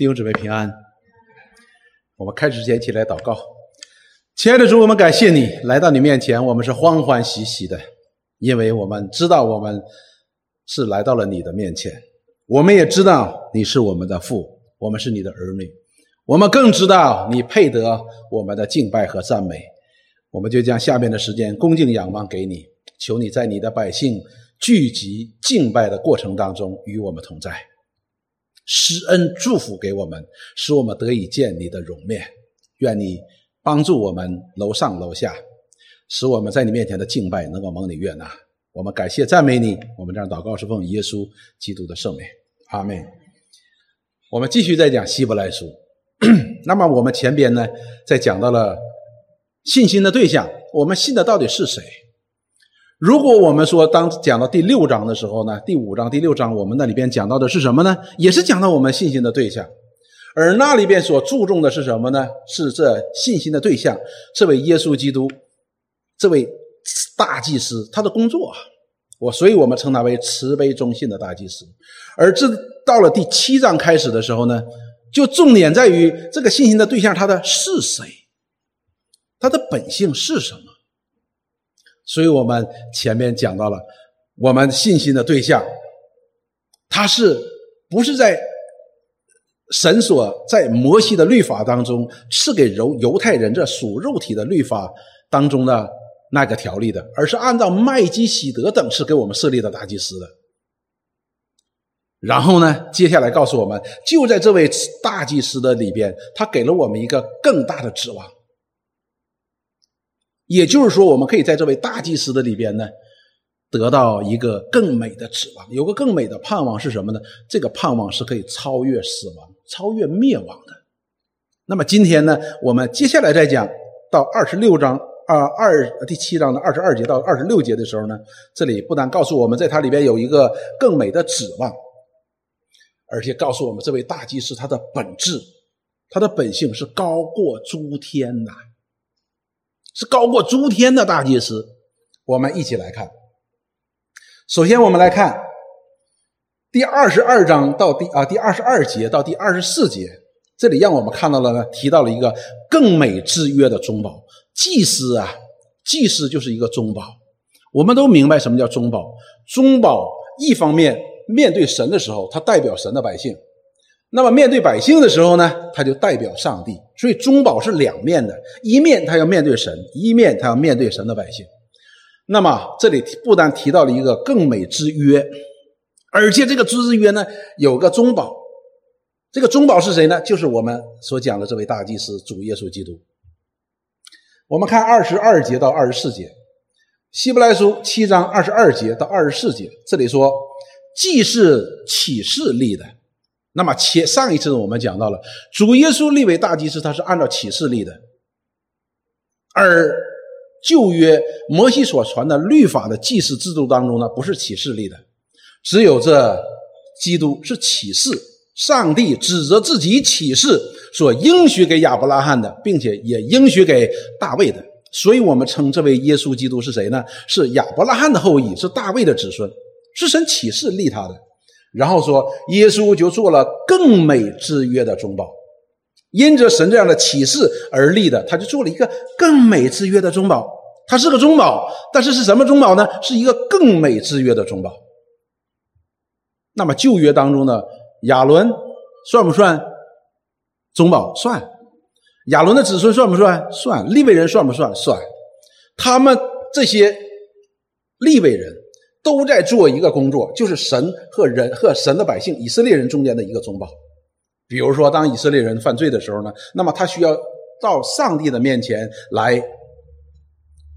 弟兄姊妹平安。我们开始之前起来祷告，亲爱的主，我们感谢你来到你面前，我们是欢欢喜喜的，因为我们知道我们是来到了你的面前，我们也知道你是我们的父，我们是你的儿女，我们更知道你配得我们的敬拜和赞美，我们就将下面的时间恭敬仰望给你，求你在你的百姓聚集敬拜的过程当中与我们同在。施恩祝福给我们，使我们得以见你的容面。愿你帮助我们楼上楼下，使我们在你面前的敬拜能够蒙你悦纳。我们感谢赞美你。我们这样祷告是奉耶稣基督的圣名，阿门。我们继续在讲希伯来书。那么我们前边呢，在讲到了信心的对象，我们信的到底是谁？如果我们说当讲到第六章的时候呢，第五章、第六章，我们那里边讲到的是什么呢？也是讲到我们信心的对象，而那里边所注重的是什么呢？是这信心的对象，这位耶稣基督，这位大祭司，他的工作，我所以我们称他为慈悲忠信的大祭司。而这到了第七章开始的时候呢，就重点在于这个信心的对象，他的是谁，他的本性是什么。所以我们前面讲到了，我们信心的对象，他是不是在神所在摩西的律法当中赐给犹犹太人这属肉体的律法当中的那个条例的，而是按照麦基喜德等是给我们设立的大祭司的。然后呢，接下来告诉我们，就在这位大祭司的里边，他给了我们一个更大的指望。也就是说，我们可以在这位大祭司的里边呢，得到一个更美的指望，有个更美的盼望是什么呢？这个盼望是可以超越死亡、超越灭亡的。那么今天呢，我们接下来再讲到二十六章啊二第七章的二十二节到二十六节的时候呢，这里不但告诉我们在它里边有一个更美的指望，而且告诉我们这位大祭司他的本质、他的本性是高过诸天呐。是高过诸天的大祭司，我们一起来看。首先，我们来看第二十二章到第啊第二十二节到第二十四节，这里让我们看到了呢，提到了一个更美之约的中保祭司啊，祭司就是一个中保。我们都明白什么叫中保，中保一方面面对神的时候，他代表神的百姓。那么面对百姓的时候呢，他就代表上帝，所以中保是两面的，一面他要面对神，一面他要面对神的百姓。那么这里不但提到了一个更美之约，而且这个之约呢有个中保，这个中保是谁呢？就是我们所讲的这位大祭司主耶稣基督。我们看二十二节到二十四节，希伯来书七章二十二节到二十四节，这里说既是启示立的。那么前上一次我们讲到了主耶稣立为大祭司，他是按照启示立的，而旧约摩西所传的律法的祭祀制度当中呢，不是启示立的，只有这基督是启示，上帝指责自己启示所应许给亚伯拉罕的，并且也应许给大卫的，所以我们称这位耶稣基督是谁呢？是亚伯拉罕的后裔，是大卫的子孙，是神启示立他的。然后说，耶稣就做了更美之约的中保，因着神这样的启示而立的，他就做了一个更美之约的中保。他是个中保，但是是什么中保呢？是一个更美之约的中保。那么旧约当中的亚伦算不算中保？算。亚伦的子孙算不算？算。利未人算不算？算。他们这些利未人。都在做一个工作，就是神和人和神的百姓以色列人中间的一个中保。比如说，当以色列人犯罪的时候呢，那么他需要到上帝的面前来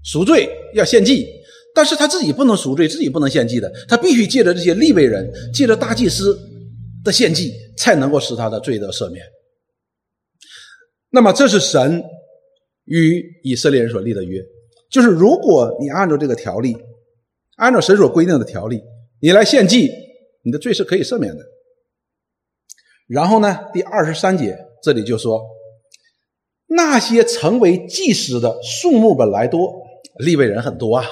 赎罪，要献祭。但是他自己不能赎罪，自己不能献祭的，他必须借着这些立位人，借着大祭司的献祭，才能够使他的罪得赦免。那么，这是神与以色列人所立的约，就是如果你按照这个条例。按照神所规定的条例，你来献祭，你的罪是可以赦免的。然后呢，第二十三节这里就说，那些成为祭司的数目本来多，立位人很多啊，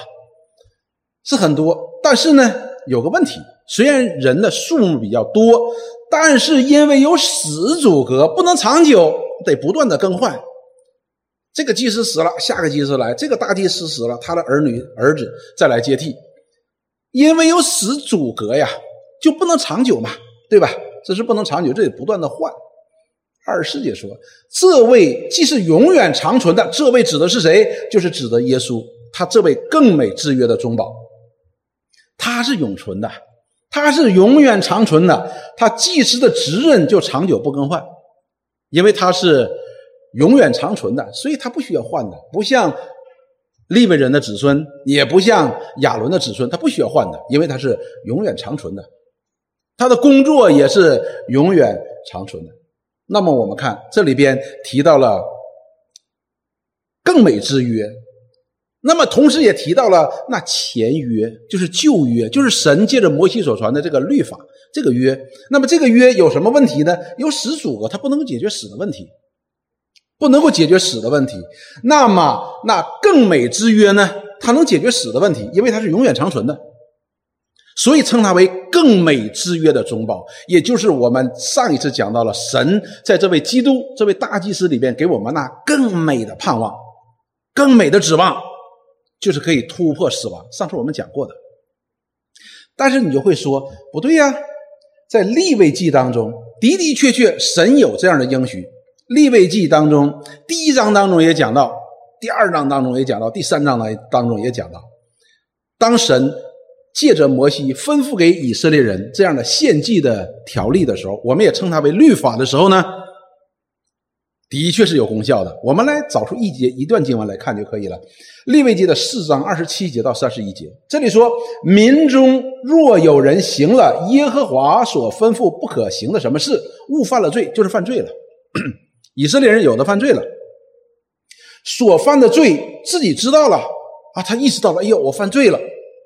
是很多。但是呢，有个问题，虽然人的数目比较多，但是因为有死阻隔，不能长久，得不断的更换。这个祭司死了，下个祭司来；这个大祭司死了，他的儿女儿子再来接替。因为有死阻隔呀，就不能长久嘛，对吧？这是不能长久，这得不断的换。二师姐说，这位既是永远长存的，这位指的是谁？就是指的耶稣，他这位更美之约的中保，他是永存的，他是永远长存的，他祭司的职任就长久不更换，因为他是永远长存的，所以他不需要换的，不像利未人的子孙，也不像亚伦的子孙，他不需要换的，因为他是永远长存的，他的工作也是永远长存的。那么我们看这里边提到了更美之约，那么同时也提到了那前约，就是旧约，就是神借着摩西所传的这个律法这个约。那么这个约有什么问题呢？有死阻隔，它不能解决死的问题，不能够解决死的问题。那么那更美之约呢？它能解决死的问题，因为它是永远长存的。所以称它为更美之约的中保，也就是我们上一次讲到了神在这位基督这位大祭司里边给我们那更美的盼望、更美的指望，就是可以突破死亡。上次我们讲过的，但是你就会说不对呀，在立位记当中的的确确神有这样的应许，立位记当中第一章当中也讲到，第二章当中也讲到，第三章当当中也讲到，当神。借着摩西吩咐给以色列人这样的献祭的条例的时候，我们也称它为律法的时候呢，的确是有功效的。我们来找出一节一段经文来看就可以了。利未记的四章二十七节到三十一节，这里说：民中若有人行了耶和华所吩咐不可行的什么事，误犯了罪，就是犯罪了。以色列人有的犯罪了，所犯的罪自己知道了啊，他意识到了，哎呦，我犯罪了。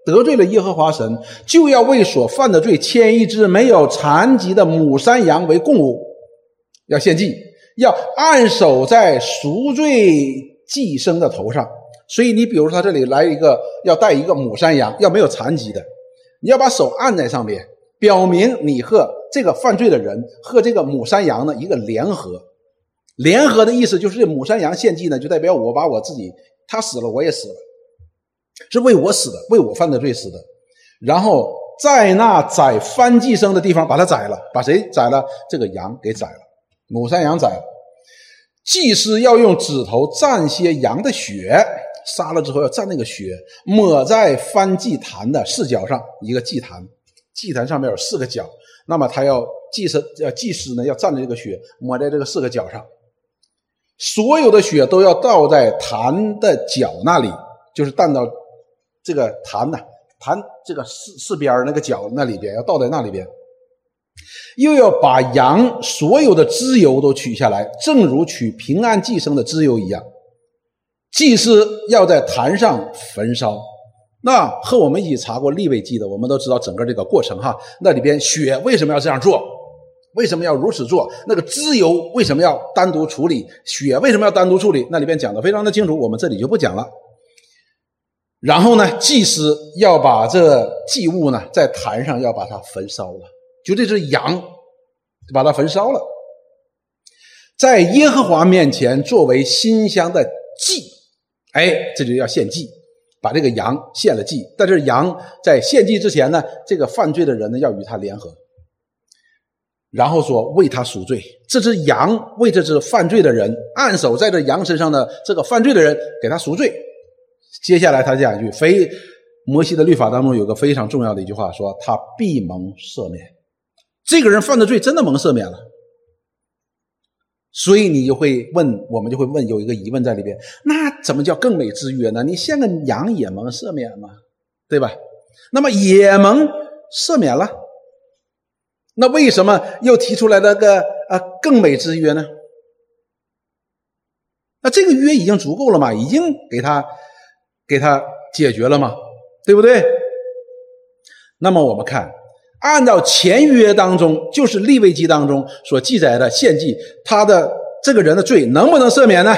得罪了耶和华神，就要为所犯的罪牵一只没有残疾的母山羊为供物，要献祭，要按手在赎罪祭牲的头上。所以你比如说，他这里来一个要带一个母山羊，要没有残疾的，你要把手按在上面，表明你和这个犯罪的人和这个母山羊的一个联合。联合的意思就是这母山羊献祭呢，就代表我把我自己，他死了我也死了。是为我死的，为我犯的罪死的，然后在那宰翻祭生的地方把他宰了，把谁宰了？这个羊给宰了，母山羊宰了。祭司要用指头蘸些羊的血，杀了之后要蘸那个血，抹在翻祭坛的四角上，一个祭坛，祭坛上面有四个角，那么他要祭司要祭司呢要蘸着这个血抹在这个四个角上，所有的血都要倒在坛的角那里，就是淡到。这个坛呐，坛这个四四边那个角那里边要倒在那里边，又要把羊所有的脂油都取下来，正如取平安祭牲的脂油一样。祭司要在坛上焚烧。那和我们一起查过立位记的，我们都知道整个这个过程哈。那里边血为什么要这样做？为什么要如此做？那个脂油为什么要单独处理？血为什么要单独处理？那里边讲的非常的清楚，我们这里就不讲了。然后呢，祭司要把这祭物呢，在坛上要把它焚烧了，就这只羊，把它焚烧了，在耶和华面前作为馨香的祭，哎，这就要献祭，把这个羊献了祭。但是羊在献祭之前呢，这个犯罪的人呢要与他联合，然后说为他赎罪。这只羊为这只犯罪的人按守在这羊身上的这个犯罪的人给他赎罪。接下来他讲一句：“非摩西的律法当中有个非常重要的一句话，说他必蒙赦免。这个人犯的罪真的蒙赦免了。所以你就会问，我们就会问，有一个疑问在里边：那怎么叫更美之约呢？你献个羊也蒙赦免吗？对吧？那么也蒙赦免了。那为什么又提出来那个啊更美之约呢？那这个约已经足够了嘛？已经给他。”给他解决了吗？对不对？那么我们看，按照前约当中，就是立位记当中所记载的献祭，他的这个人的罪能不能赦免呢？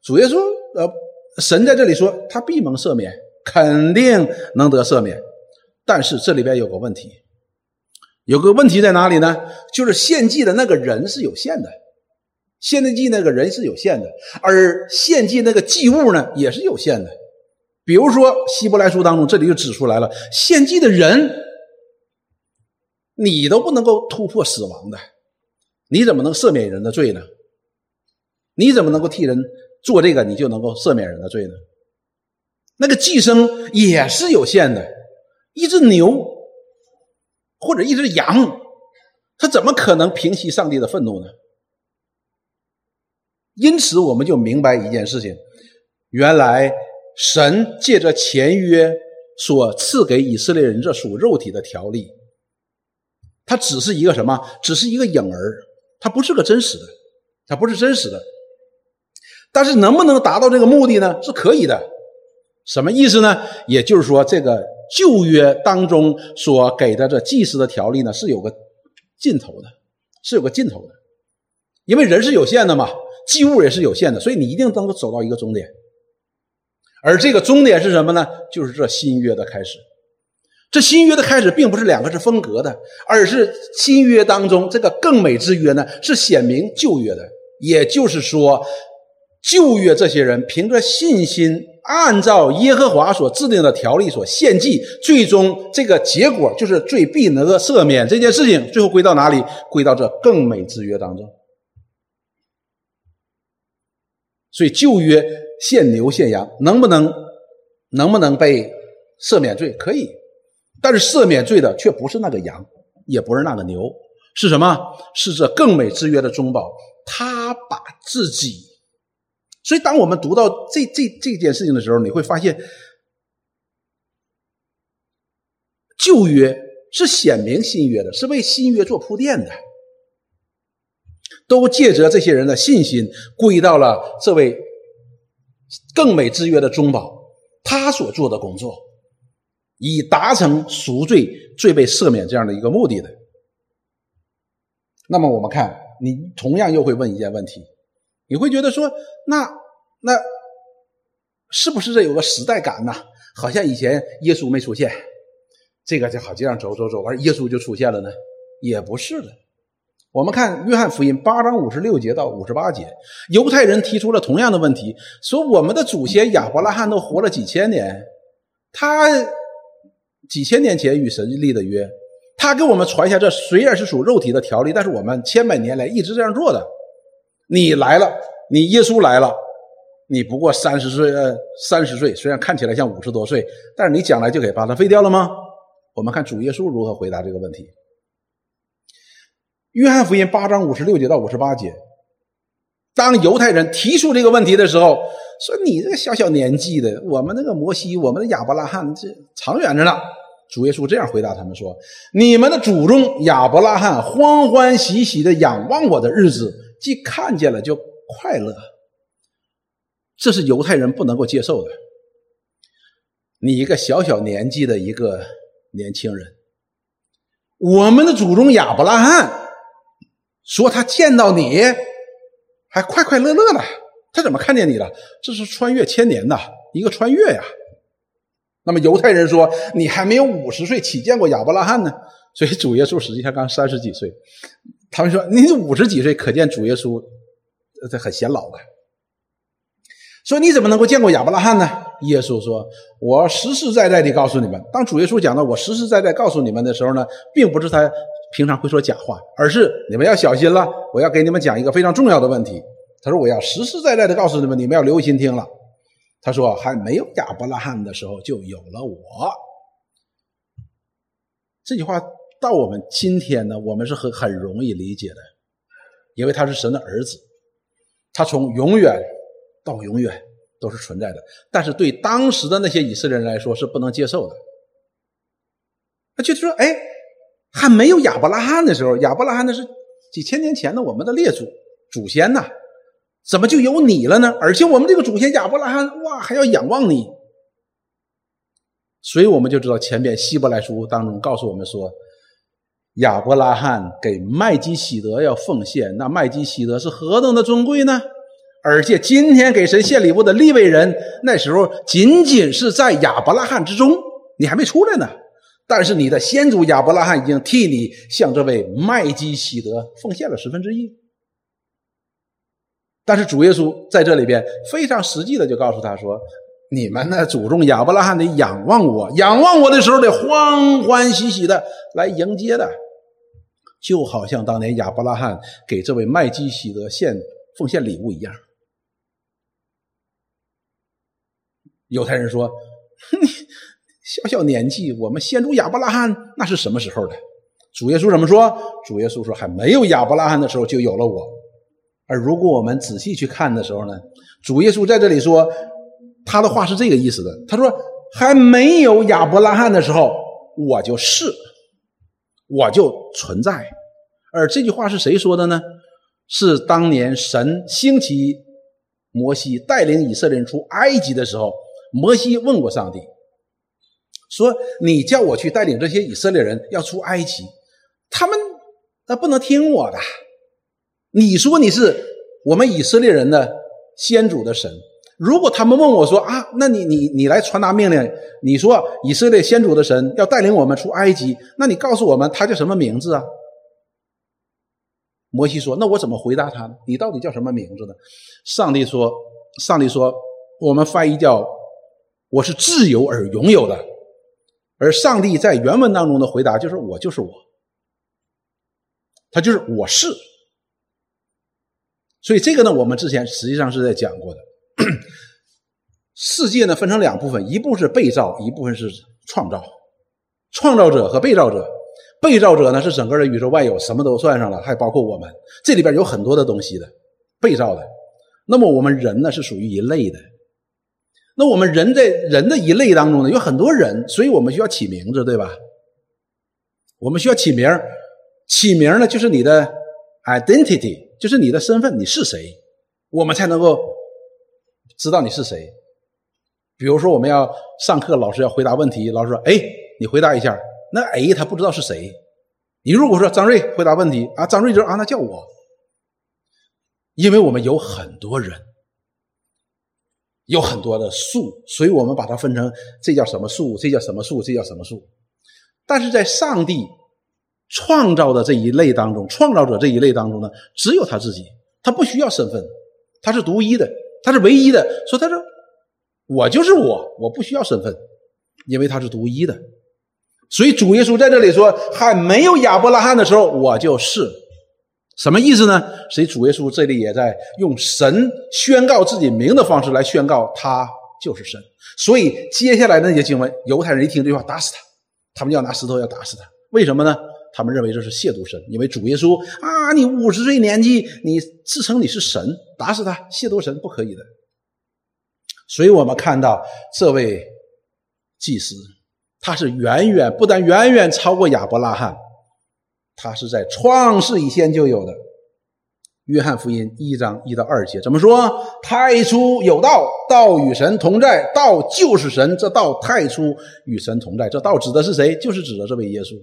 主耶稣，呃，神在这里说他必蒙赦免，肯定能得赦免。但是这里边有个问题，有个问题在哪里呢？就是献祭的那个人是有限的，献祭那个人是有限的，而献祭那个祭物呢也是有限的。比如说《希伯来书》当中，这里就指出来了，献祭的人，你都不能够突破死亡的，你怎么能赦免人的罪呢？你怎么能够替人做这个，你就能够赦免人的罪呢？那个寄生也是有限的，一只牛。或者一只羊，他怎么可能平息上帝的愤怒呢？因此，我们就明白一件事情：原来神借着前约所赐给以色列人这属肉体的条例，它只是一个什么？只是一个影儿，它不是个真实的，它不是真实的。但是，能不能达到这个目的呢？是可以的。什么意思呢？也就是说，这个。旧约当中所给的这祭司的条例呢，是有个尽头的，是有个尽头的，因为人是有限的嘛，祭物也是有限的，所以你一定能够走到一个终点。而这个终点是什么呢？就是这新约的开始。这新约的开始，并不是两个是分隔的，而是新约当中这个更美之约呢，是显明旧约的。也就是说，旧约这些人凭着信心。按照耶和华所制定的条例所献祭，最终这个结果就是罪必能够赦免。这件事情最后归到哪里？归到这更美之约当中。所以旧约献牛献羊，能不能能不能被赦免罪？可以，但是赦免罪的却不是那个羊，也不是那个牛，是什么？是这更美之约的中保，他把自己。所以，当我们读到这这这件事情的时候，你会发现，旧约是显明新约的，是为新约做铺垫的，都借着这些人的信心，归到了这位更美之约的中保他所做的工作，以达成赎罪、罪被赦免这样的一个目的的。那么，我们看，你同样又会问一件问题。你会觉得说，那那是不是这有个时代感呢？好像以前耶稣没出现，这个就好这样走走走，完耶稣就出现了呢？也不是的。我们看约翰福音八章五十六节到五十八节，犹太人提出了同样的问题，说我们的祖先亚伯拉罕都活了几千年，他几千年前与神立的约，他给我们传下这虽然是属肉体的条例，但是我们千百年来一直这样做的。你来了，你耶稣来了，你不过三十岁，呃，三十岁，虽然看起来像五十多岁，但是你将来就给把它废掉了吗？我们看主耶稣如何回答这个问题。约翰福音八章五十六节到五十八节，当犹太人提出这个问题的时候，说你这个小小年纪的，我们那个摩西，我们的亚伯拉罕，这长远着呢。主耶稣这样回答他们说：“你们的祖宗亚伯拉罕欢欢喜喜的仰望我的日子。”既看见了就快乐，这是犹太人不能够接受的。你一个小小年纪的一个年轻人，我们的祖宗亚伯拉罕说他见到你还快快乐乐的，他怎么看见你了？这是穿越千年的一个穿越呀。那么犹太人说你还没有五十岁，岂见过亚伯拉罕呢？所以主耶稣实际上刚三十几岁。他们说：“你五十几岁，可见主耶稣这很显老了。”说：“你怎么能够见过亚伯拉罕呢？”耶稣说：“我实实在在的告诉你们，当主耶稣讲到我实实在在告诉你们的时候呢，并不是他平常会说假话，而是你们要小心了。我要给你们讲一个非常重要的问题。他说：我要实实在在的告诉你们，你们要留心听了。他说：还没有亚伯拉罕的时候，就有了我。这句话。”到我们今天呢，我们是很很容易理解的，因为他是神的儿子，他从永远到永远都是存在的。但是对当时的那些以色列人来说是不能接受的。他就说：“哎，还没有亚伯拉罕的时候，亚伯拉罕那是几千年前的我们的列祖祖先呐，怎么就有你了呢？而且我们这个祖先亚伯拉罕，哇，还要仰望你。所以我们就知道前边希伯来书当中告诉我们说。”亚伯拉罕给麦基喜德要奉献，那麦基喜德是何等的尊贵呢？而且今天给神献礼物的利未人，那时候仅仅是在亚伯拉罕之中，你还没出来呢。但是你的先祖亚伯拉罕已经替你向这位麦基喜德奉献了十分之一。但是主耶稣在这里边非常实际的就告诉他说：“你们的祖宗亚伯拉罕得仰望我，仰望我的时候得欢欢喜喜的来迎接的，就好像当年亚伯拉罕给这位麦基喜德献奉献礼物一样。”犹太人说：“ 你小小年纪，我们先祖亚伯拉罕那是什么时候的？”主耶稣怎么说？主耶稣说：“还没有亚伯拉罕的时候，就有了我。”而如果我们仔细去看的时候呢，主耶稣在这里说，他的话是这个意思的。他说：“还没有亚伯拉罕的时候，我就是，我就存在。”而这句话是谁说的呢？是当年神兴起摩西带领以色列人出埃及的时候，摩西问过上帝，说：“你叫我去带领这些以色列人要出埃及，他们那不能听我的。”你说你是我们以色列人的先祖的神，如果他们问我说啊，那你你你来传达命令，你说以色列先祖的神要带领我们出埃及，那你告诉我们他叫什么名字啊？摩西说，那我怎么回答他呢？你到底叫什么名字呢？上帝说，上帝说，我们翻译叫我是自由而拥有的，而上帝在原文当中的回答就是我就是我，他就是我是。所以这个呢，我们之前实际上是在讲过的。世界呢分成两部分，一部是被造，一部分是创造。创造者和被造者，被造者呢是整个的宇宙万有，什么都算上了，还包括我们。这里边有很多的东西的，被造的。那么我们人呢是属于一类的。那我们人在人的一类当中呢，有很多人，所以我们需要起名字，对吧？我们需要起名起名呢就是你的 identity。就是你的身份，你是谁，我们才能够知道你是谁。比如说，我们要上课，老师要回答问题，老师说：“哎，你回答一下。”那 A 他不知道是谁。你如果说张瑞回答问题啊，张瑞就啊，那叫我。因为我们有很多人，有很多的数，所以我们把它分成这叫什么数，这叫什么数，这叫什么数。但是在上帝。创造的这一类当中，创造者这一类当中呢，只有他自己，他不需要身份，他是独一的，他是唯一的。说他说，我就是我，我不需要身份，因为他是独一的。所以主耶稣在这里说，还没有亚伯拉罕的时候，我就是，什么意思呢？所以主耶稣这里也在用神宣告自己名的方式来宣告他就是神。所以接下来那些经文，犹太人一听这句话，打死他，他们要拿石头要打死他，为什么呢？他们认为这是亵渎神，因为主耶稣啊，你五十岁年纪，你自称你是神，打死他，亵渎神不可以的。所以我们看到这位祭司，他是远远不但远远超过亚伯拉罕，他是在创世以前就有的。约翰福音一章一到二节怎么说？太初有道，道与神同在，道就是神。这道太初与神同在，这道指的是谁？就是指的这位耶稣。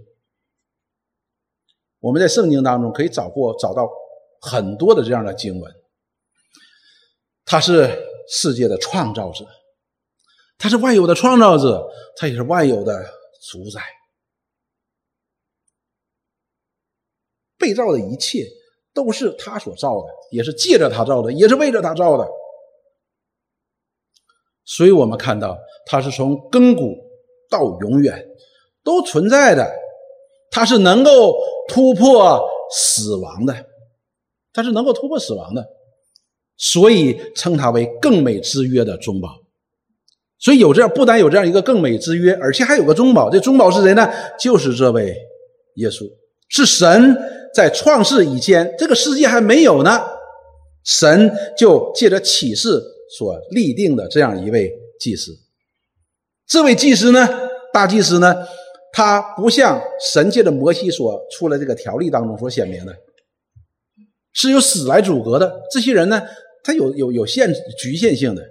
我们在圣经当中可以找过找到很多的这样的经文，他是世界的创造者，他是万有的创造者，他也是万有的主宰。被造的一切都是他所造的，也是借着他造的，也是为着他造的。所以我们看到，他是从亘古到永远都存在的，他是能够。突破死亡的，它是能够突破死亡的，所以称它为更美之约的中保。所以有这样，不单有这样一个更美之约，而且还有个中保。这中保是谁呢？就是这位耶稣，是神在创世以前，这个世界还没有呢，神就借着启示所立定的这样一位祭司。这位祭司呢，大祭司呢？他不像神界的摩西所出了这个条例当中所显明的，是由死来阻隔的。这些人呢，他有有有限局限性的，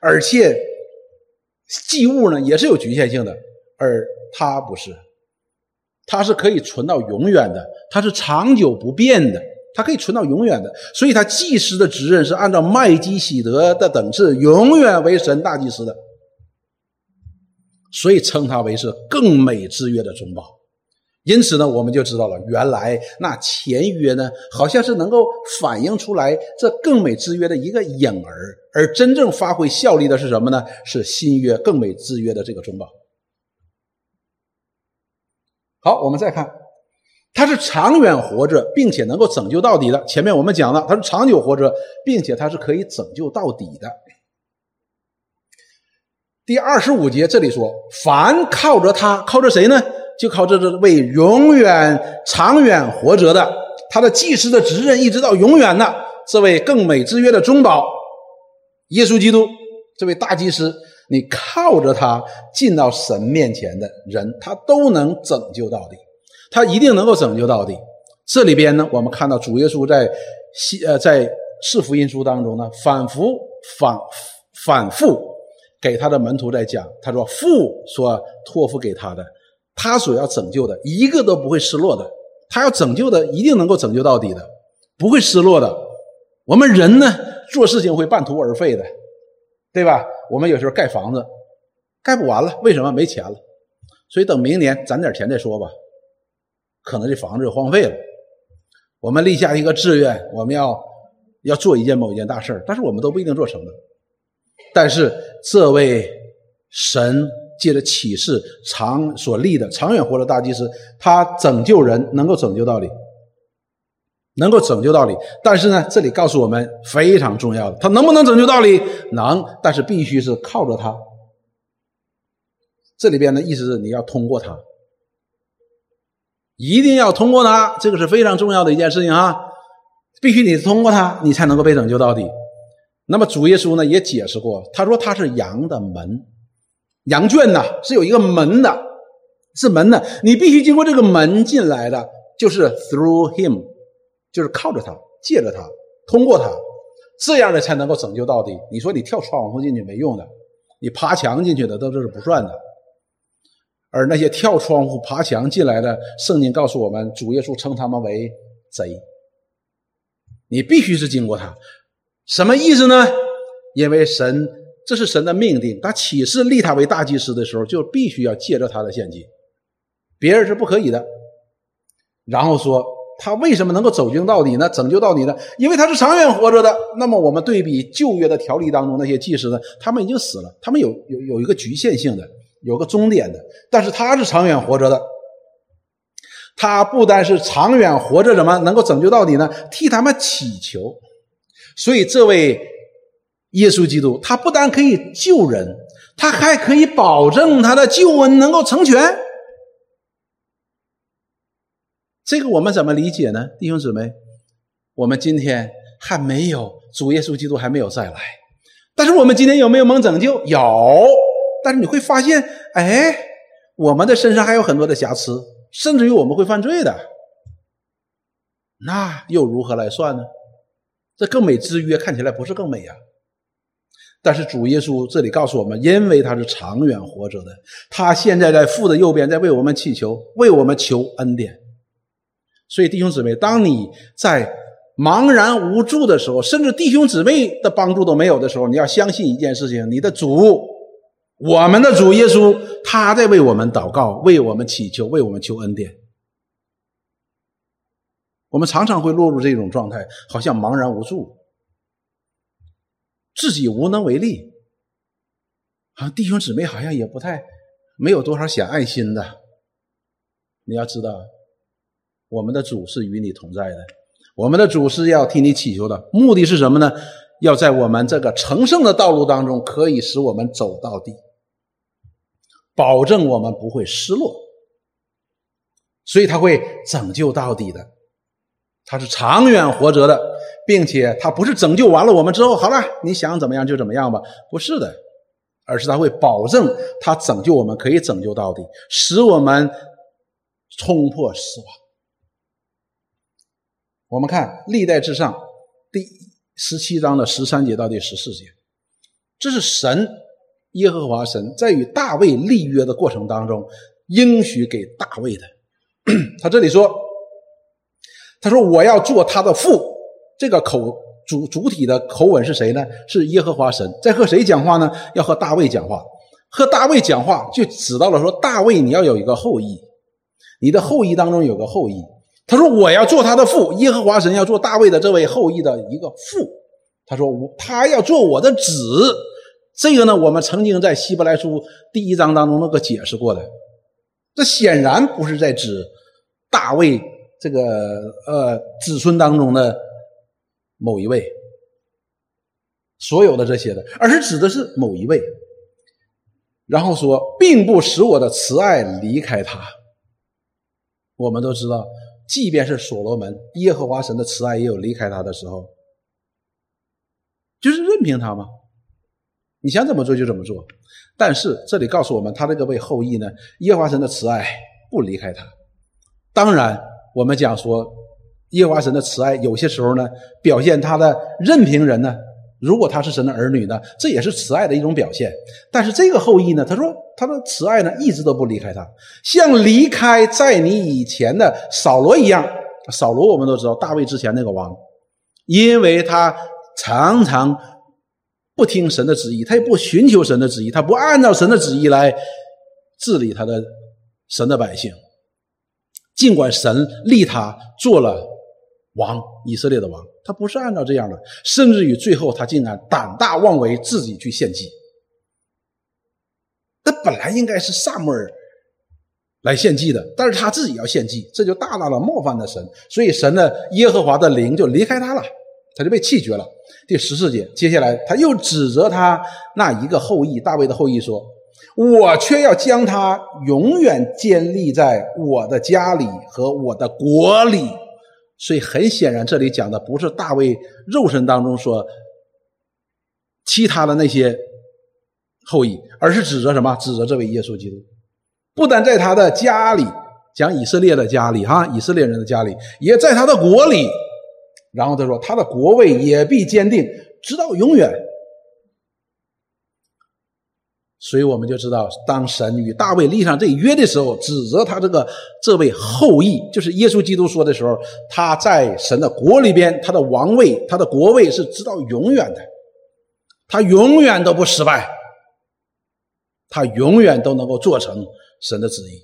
而且祭物呢也是有局限性的，而他不是，他是可以存到永远的，他是长久不变的，他可以存到永远的。所以，他祭司的职任是按照麦基喜德的等次，永远为神大祭司的。所以称它为是更美之约的中保。因此呢，我们就知道了，原来那前约呢，好像是能够反映出来这更美之约的一个影儿，而真正发挥效力的是什么呢？是新约更美之约的这个中保。好，我们再看，它是长远活着，并且能够拯救到底的。前面我们讲了，它是长久活着，并且它是可以拯救到底的。第二十五节这里说，凡靠着他，靠着谁呢？就靠着这位永远长远活着的，他的祭司的职任一直到永远的这位更美之约的中保，耶稣基督这位大祭司，你靠着他进到神面前的人，他都能拯救到底，他一定能够拯救到底。这里边呢，我们看到主耶稣在西呃在四福音书当中呢，反复反反复给他的门徒在讲，他说父所托付给他的。他所要拯救的一个都不会失落的，他要拯救的一定能够拯救到底的，不会失落的。我们人呢，做事情会半途而废的，对吧？我们有时候盖房子，盖不完了，为什么？没钱了，所以等明年攒点钱再说吧。可能这房子就荒废了。我们立下一个志愿，我们要要做一件某一件大事但是我们都不一定做成的。但是这位神。借着启示长所立的长远活的大祭司，他拯救人能够拯救到底，能够拯救到底。但是呢，这里告诉我们非常重要的，他能不能拯救到底？能，但是必须是靠着他。这里边的意思是你要通过他，一定要通过他，这个是非常重要的一件事情啊！必须你通过他，你才能够被拯救到底。那么主耶稣呢也解释过，他说他是羊的门。羊圈呢是有一个门的，是门的，你必须经过这个门进来的，就是 through him，就是靠着他，借着他，通过他，这样的才能够拯救到底。你说你跳窗户进去没用的，你爬墙进去的都这是不算的。而那些跳窗户、爬墙进来的，圣经告诉我们，主耶稣称他们为贼。你必须是经过他，什么意思呢？因为神。这是神的命定，他启示立他为大祭司的时候，就必须要借着他的献祭，别人是不可以的。然后说他为什么能够走进到底呢？拯救到底呢？因为他是长远活着的。那么我们对比旧约的条例当中那些祭司呢？他们已经死了，他们有有有一个局限性的，有个终点的。但是他是长远活着的，他不单是长远活着，怎么能够拯救到底呢？替他们祈求。所以这位。耶稣基督，他不但可以救人，他还可以保证他的救恩能够成全。这个我们怎么理解呢？弟兄姊妹，我们今天还没有主耶稣基督还没有再来，但是我们今天有没有蒙拯救？有，但是你会发现，哎，我们的身上还有很多的瑕疵，甚至于我们会犯罪的，那又如何来算呢？这更美之约看起来不是更美呀？但是主耶稣这里告诉我们，因为他是长远活着的，他现在在父的右边，在为我们祈求，为我们求恩典。所以弟兄姊妹，当你在茫然无助的时候，甚至弟兄姊妹的帮助都没有的时候，你要相信一件事情：你的主，我们的主耶稣，他在为我们祷告，为我们祈求，为我们求恩典。我们常常会落入这种状态，好像茫然无助。自己无能为力，啊，弟兄姊妹好像也不太没有多少显爱心的。你要知道，我们的主是与你同在的，我们的主是要替你祈求的。目的是什么呢？要在我们这个成圣的道路当中，可以使我们走到底，保证我们不会失落。所以他会拯救到底的，他是长远活着的。并且他不是拯救完了我们之后，好了，你想怎么样就怎么样吧，不是的，而是他会保证他拯救我们可以拯救到底，使我们冲破死亡。我们看历代至上第十七章的十三节到第十四节，这是神耶和华神在与大卫立约的过程当中应许给大卫的。他这里说，他说我要做他的父。这个口主主体的口吻是谁呢？是耶和华神在和谁讲话呢？要和大卫讲话。和大卫讲话，就知道了说大卫你要有一个后裔，你的后裔当中有个后裔。他说我要做他的父，耶和华神要做大卫的这位后裔的一个父。他说我他要做我的子。这个呢，我们曾经在希伯来书第一章当中那个解释过的。这显然不是在指大卫这个呃子孙当中的某一位，所有的这些的，而是指的是某一位。然后说，并不使我的慈爱离开他。我们都知道。即便是所罗门，耶和华神的慈爱也有离开他的时候，就是任凭他嘛，你想怎么做就怎么做。但是这里告诉我们，他这个位后裔呢，耶和华神的慈爱不离开他。当然，我们讲说，耶和华神的慈爱有些时候呢，表现他的任凭人呢。如果他是神的儿女呢，这也是慈爱的一种表现。但是这个后裔呢，他说他的慈爱呢，一直都不离开他，像离开在你以前的扫罗一样。扫罗我们都知道，大卫之前那个王，因为他常常不听神的旨意，他也不寻求神的旨意，他不按照神的旨意来治理他的神的百姓，尽管神立他做了王，以色列的王。他不是按照这样的，甚至于最后他竟然胆大妄为，自己去献祭。那本来应该是萨母尔来献祭的，但是他自己要献祭，这就大大的冒犯了神，所以神的耶和华的灵就离开他了，他就被弃绝了。第十四节，接下来他又指责他那一个后裔大卫的后裔说：“我却要将他永远建立在我的家里和我的国里。”所以很显然，这里讲的不是大卫肉身当中说其他的那些后裔，而是指着什么？指着这位耶稣基督。不但在他的家里，讲以色列的家里，哈，以色列人的家里，也在他的国里。然后他说，他的国位也必坚定，直到永远。所以我们就知道，当神与大卫立上这约的时候，指责他这个这位后裔，就是耶稣基督说的时候，他在神的国里边，他的王位、他的国位是直到永远的，他永远都不失败，他永远都能够做成神的旨意，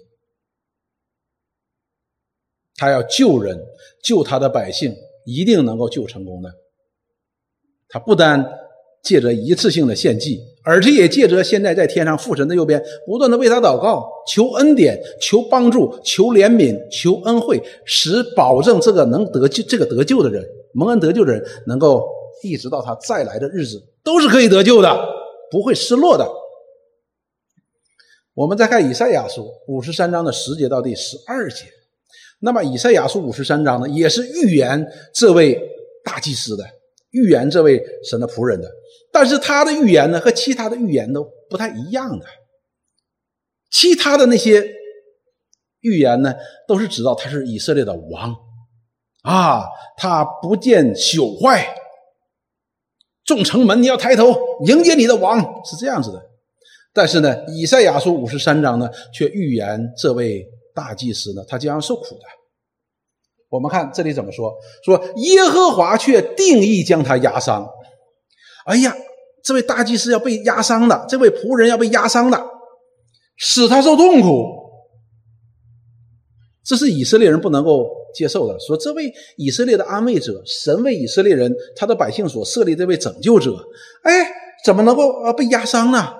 他要救人，救他的百姓，一定能够救成功的。他不单借着一次性的献祭。而且也借着现在在天上父神的右边，不断的为他祷告，求恩典，求帮助，求怜悯，求恩惠，使保证这个能得救、这个得救的人，蒙恩得救的人，能够一直到他再来的日子，都是可以得救的，不会失落的。我们再看以赛亚书五十三章的十节到第十二节，那么以赛亚书五十三章呢，也是预言这位大祭司的，预言这位神的仆人的。但是他的预言呢，和其他的预言都不太一样的。其他的那些预言呢，都是知道他是以色列的王啊，他不见朽坏，众城门你要抬头迎接你的王，是这样子的。但是呢，以赛亚书五十三章呢，却预言这位大祭司呢，他将要受苦的。我们看这里怎么说？说耶和华却定义将他压伤。哎呀！这位大祭司要被压伤的，这位仆人要被压伤的，使他受痛苦，这是以色列人不能够接受的。说这位以色列的安慰者，神为以色列人他的百姓所设立这位拯救者，哎，怎么能够呃被压伤呢？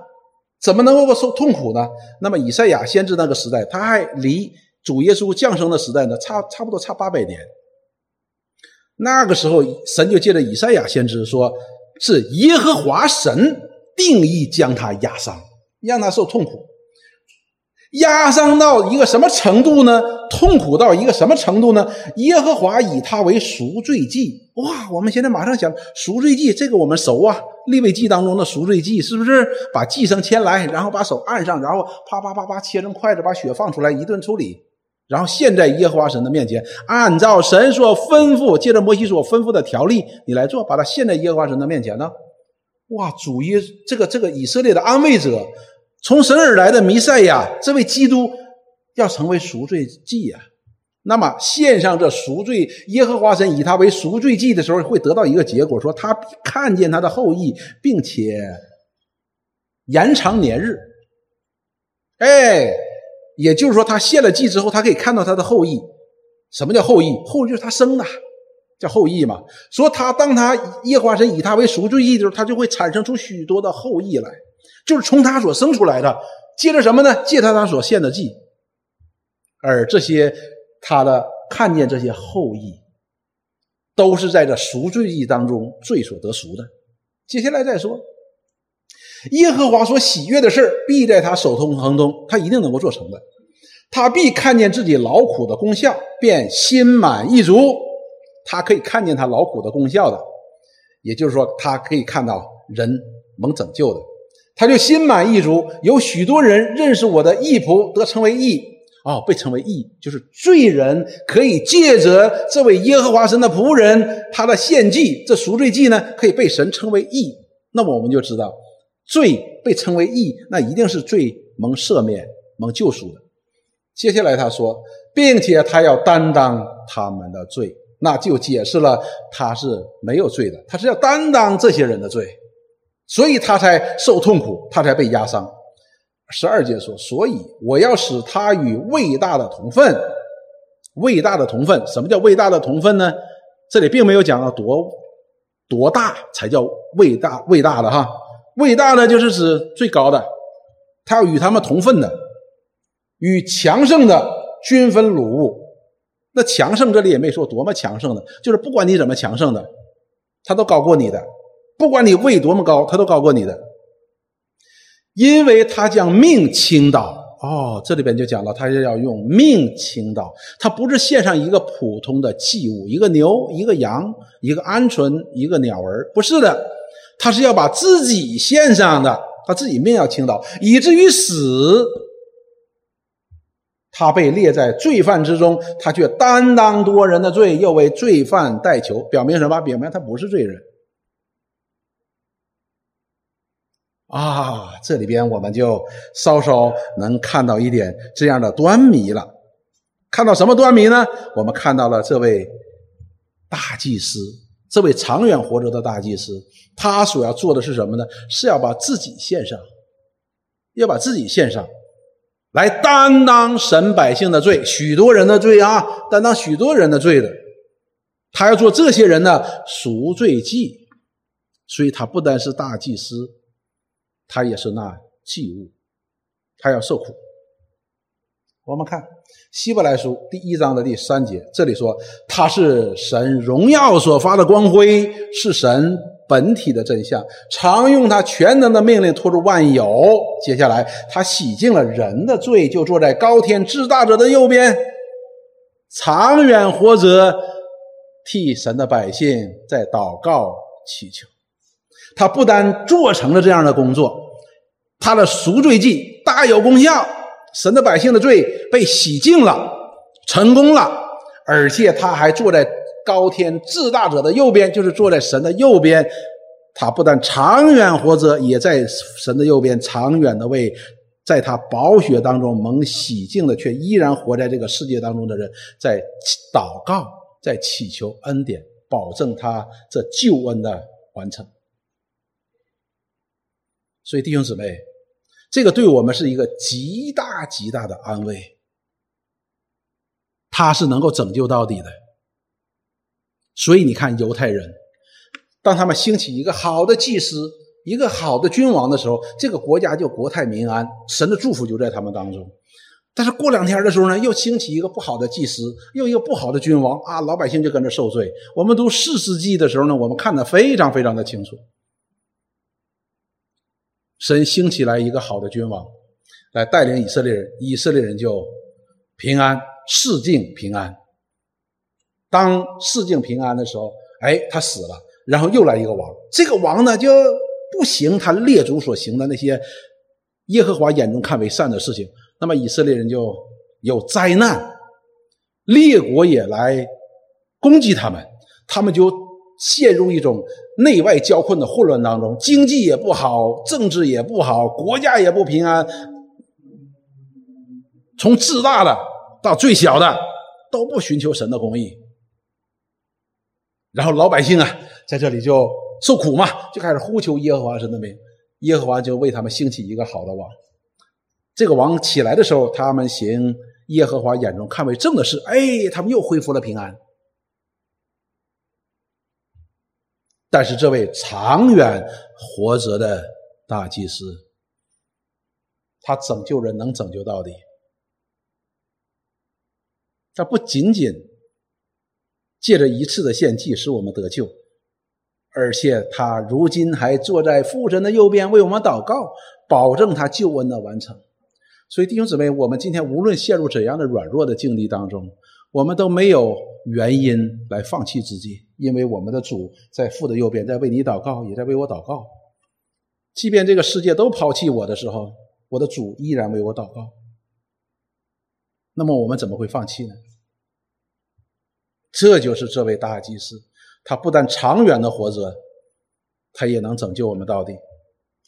怎么能够受痛苦呢？那么以赛亚先知那个时代，他还离主耶稣降生的时代呢，差差不多差八百年。那个时候，神就借着以赛亚先知说。是耶和华神定义将他压伤，让他受痛苦，压伤到一个什么程度呢？痛苦到一个什么程度呢？耶和华以他为赎罪祭。哇，我们现在马上想赎罪祭，这个我们熟啊，立位记当中的赎罪祭是不是？把祭牲牵来，然后把手按上，然后啪啪啪啪切成筷子，把血放出来，一顿处理。然后现在耶和华神的面前，按照神所吩咐，借着摩西所吩咐的条例，你来做，把它献在耶和华神的面前呢？哇，主耶这个这个以色列的安慰者，从神而来的弥赛亚，这位基督要成为赎罪祭呀。那么献上这赎罪，耶和华神以他为赎罪祭的时候，会得到一个结果，说他看见他的后裔，并且延长年日。哎，也就是说，他献了祭之后，他可以看到他的后裔。什么叫后裔？后裔就是他生的，叫后裔嘛。说他当他夜华神以他为赎罪祭的时候，他就会产生出许多的后裔来，就是从他所生出来的。借着什么呢？借他他所献的祭。而这些他的看见这些后裔，都是在这赎罪祭当中罪所得赎的。接下来再说。耶和华所喜悦的事必在他手中亨通，他一定能够做成的。他必看见自己劳苦的功效，便心满意足。他可以看见他劳苦的功效的，也就是说，他可以看到人蒙拯救的，他就心满意足。有许多人认识我的义仆，得称为义哦，被称为义，就是罪人可以借着这位耶和华神的仆人，他的献祭，这赎罪祭呢，可以被神称为义。那么我们就知道。罪被称为义，那一定是罪蒙赦免、蒙救赎的。接下来他说，并且他要担当他们的罪，那就解释了他是没有罪的，他是要担当这些人的罪，所以他才受痛苦，他才被压伤。十二节说，所以我要使他与伟大的同分，伟大的同分。什么叫伟大的同分呢？这里并没有讲到多多大才叫伟大伟大的哈。伟大呢就是指最高的，他要与他们同分的，与强盛的均分鲁物。那强盛这里也没说多么强盛的，就是不管你怎么强盛的，他都高过你的；不管你位多么高，他都高过你的。因为他将命倾倒。哦，这里边就讲了，他要用命倾倒，他不是献上一个普通的祭物，一个牛、一个羊、一个鹌鹑、一个鸟儿，不是的。他是要把自己献上的，他自己命要倾倒，以至于死。他被列在罪犯之中，他却担当多人的罪，又为罪犯代求，表明什么？表明他不是罪人。啊，这里边我们就稍稍能看到一点这样的端倪了。看到什么端倪呢？我们看到了这位大祭司。这位长远活着的大祭司，他所要做的是什么呢？是要把自己献上，要把自己献上，来担当神百姓的罪，许多人的罪啊，担当许多人的罪的。他要做这些人的赎罪祭，所以他不单是大祭司，他也是那祭物，他要受苦。我们看。希伯来书第一章的第三节，这里说他是神荣耀所发的光辉，是神本体的真相，常用他全能的命令托住万有。接下来，他洗净了人的罪，就坐在高天至大者的右边，长远活着，替神的百姓在祷告祈求。他不但做成了这样的工作，他的赎罪记大有功效。神的百姓的罪被洗净了，成功了，而且他还坐在高天至大者的右边，就是坐在神的右边。他不但长远活着，也在神的右边长远的为在他宝血当中蒙洗净的，却依然活在这个世界当中的人，在祷告，在祈求恩典，保证他这救恩的完成。所以弟兄姊妹。这个对我们是一个极大极大的安慰，他是能够拯救到底的。所以你看，犹太人当他们兴起一个好的祭司、一个好的君王的时候，这个国家就国泰民安，神的祝福就在他们当中。但是过两天的时候呢，又兴起一个不好的祭司，又一个不好的君王啊，老百姓就跟着受罪。我们读四世纪的时候呢，我们看得非常非常的清楚。神兴起来一个好的君王，来带领以色列人，以色列人就平安，世境平安。当世境平安的时候，哎，他死了，然后又来一个王，这个王呢就不行他列祖所行的那些耶和华眼中看为善的事情，那么以色列人就有灾难，列国也来攻击他们，他们就。陷入一种内外交困的混乱当中，经济也不好，政治也不好，国家也不平安。从自大的到最小的，都不寻求神的公义。然后老百姓啊，在这里就受苦嘛，就开始呼求耶和华神的名，耶和华就为他们兴起一个好的王。这个王起来的时候，他们行耶和华眼中看为正的事，哎，他们又恢复了平安。但是这位长远活着的大祭司，他拯救人能拯救到底。他不仅仅借着一次的献祭使我们得救，而且他如今还坐在父神的右边为我们祷告，保证他救恩的完成。所以弟兄姊妹，我们今天无论陷入怎样的软弱的境地当中，我们都没有原因来放弃自己，因为我们的主在父的右边，在为你祷告，也在为我祷告。即便这个世界都抛弃我的时候，我的主依然为我祷告。那么我们怎么会放弃呢？这就是这位大祭司，他不但长远的活着，他也能拯救我们到底。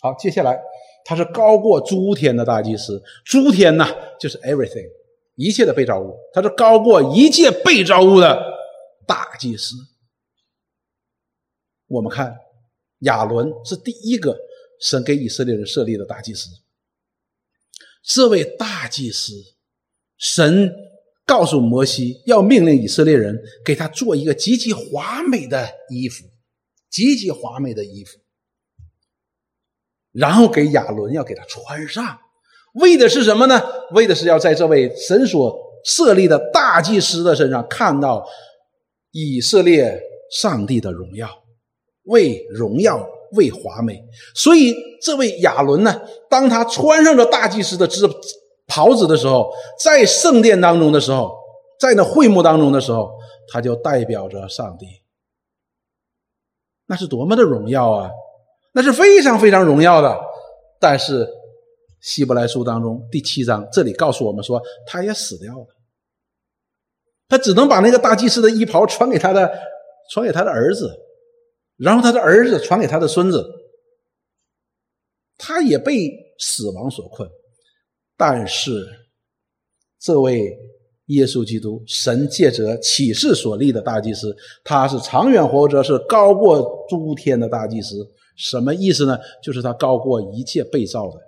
好，接下来他是高过诸天的大祭司，诸天呐就是 everything，一切的被造物，他是高过一切被造物的大祭司。我们看亚伦是第一个神给以色列人设立的大祭司，这位大祭司，神。告诉摩西，要命令以色列人给他做一个极其华美的衣服，极其华美的衣服，然后给亚伦要给他穿上，为的是什么呢？为的是要在这位神所设立的大祭司的身上看到以色列上帝的荣耀，为荣耀，为华美。所以这位亚伦呢，当他穿上这大祭司的制。袍子的时候，在圣殿当中的时候，在那会幕当中的时候，他就代表着上帝。那是多么的荣耀啊！那是非常非常荣耀的。但是希伯来书当中第七章这里告诉我们说，他也死掉了。他只能把那个大祭司的衣袍传给他的，传给他的儿子，然后他的儿子传给他的孙子。他也被死亡所困。但是，这位耶稣基督，神借着启示所立的大祭司，他是长远活着，是高过诸天的大祭司。什么意思呢？就是他高过一切被造的，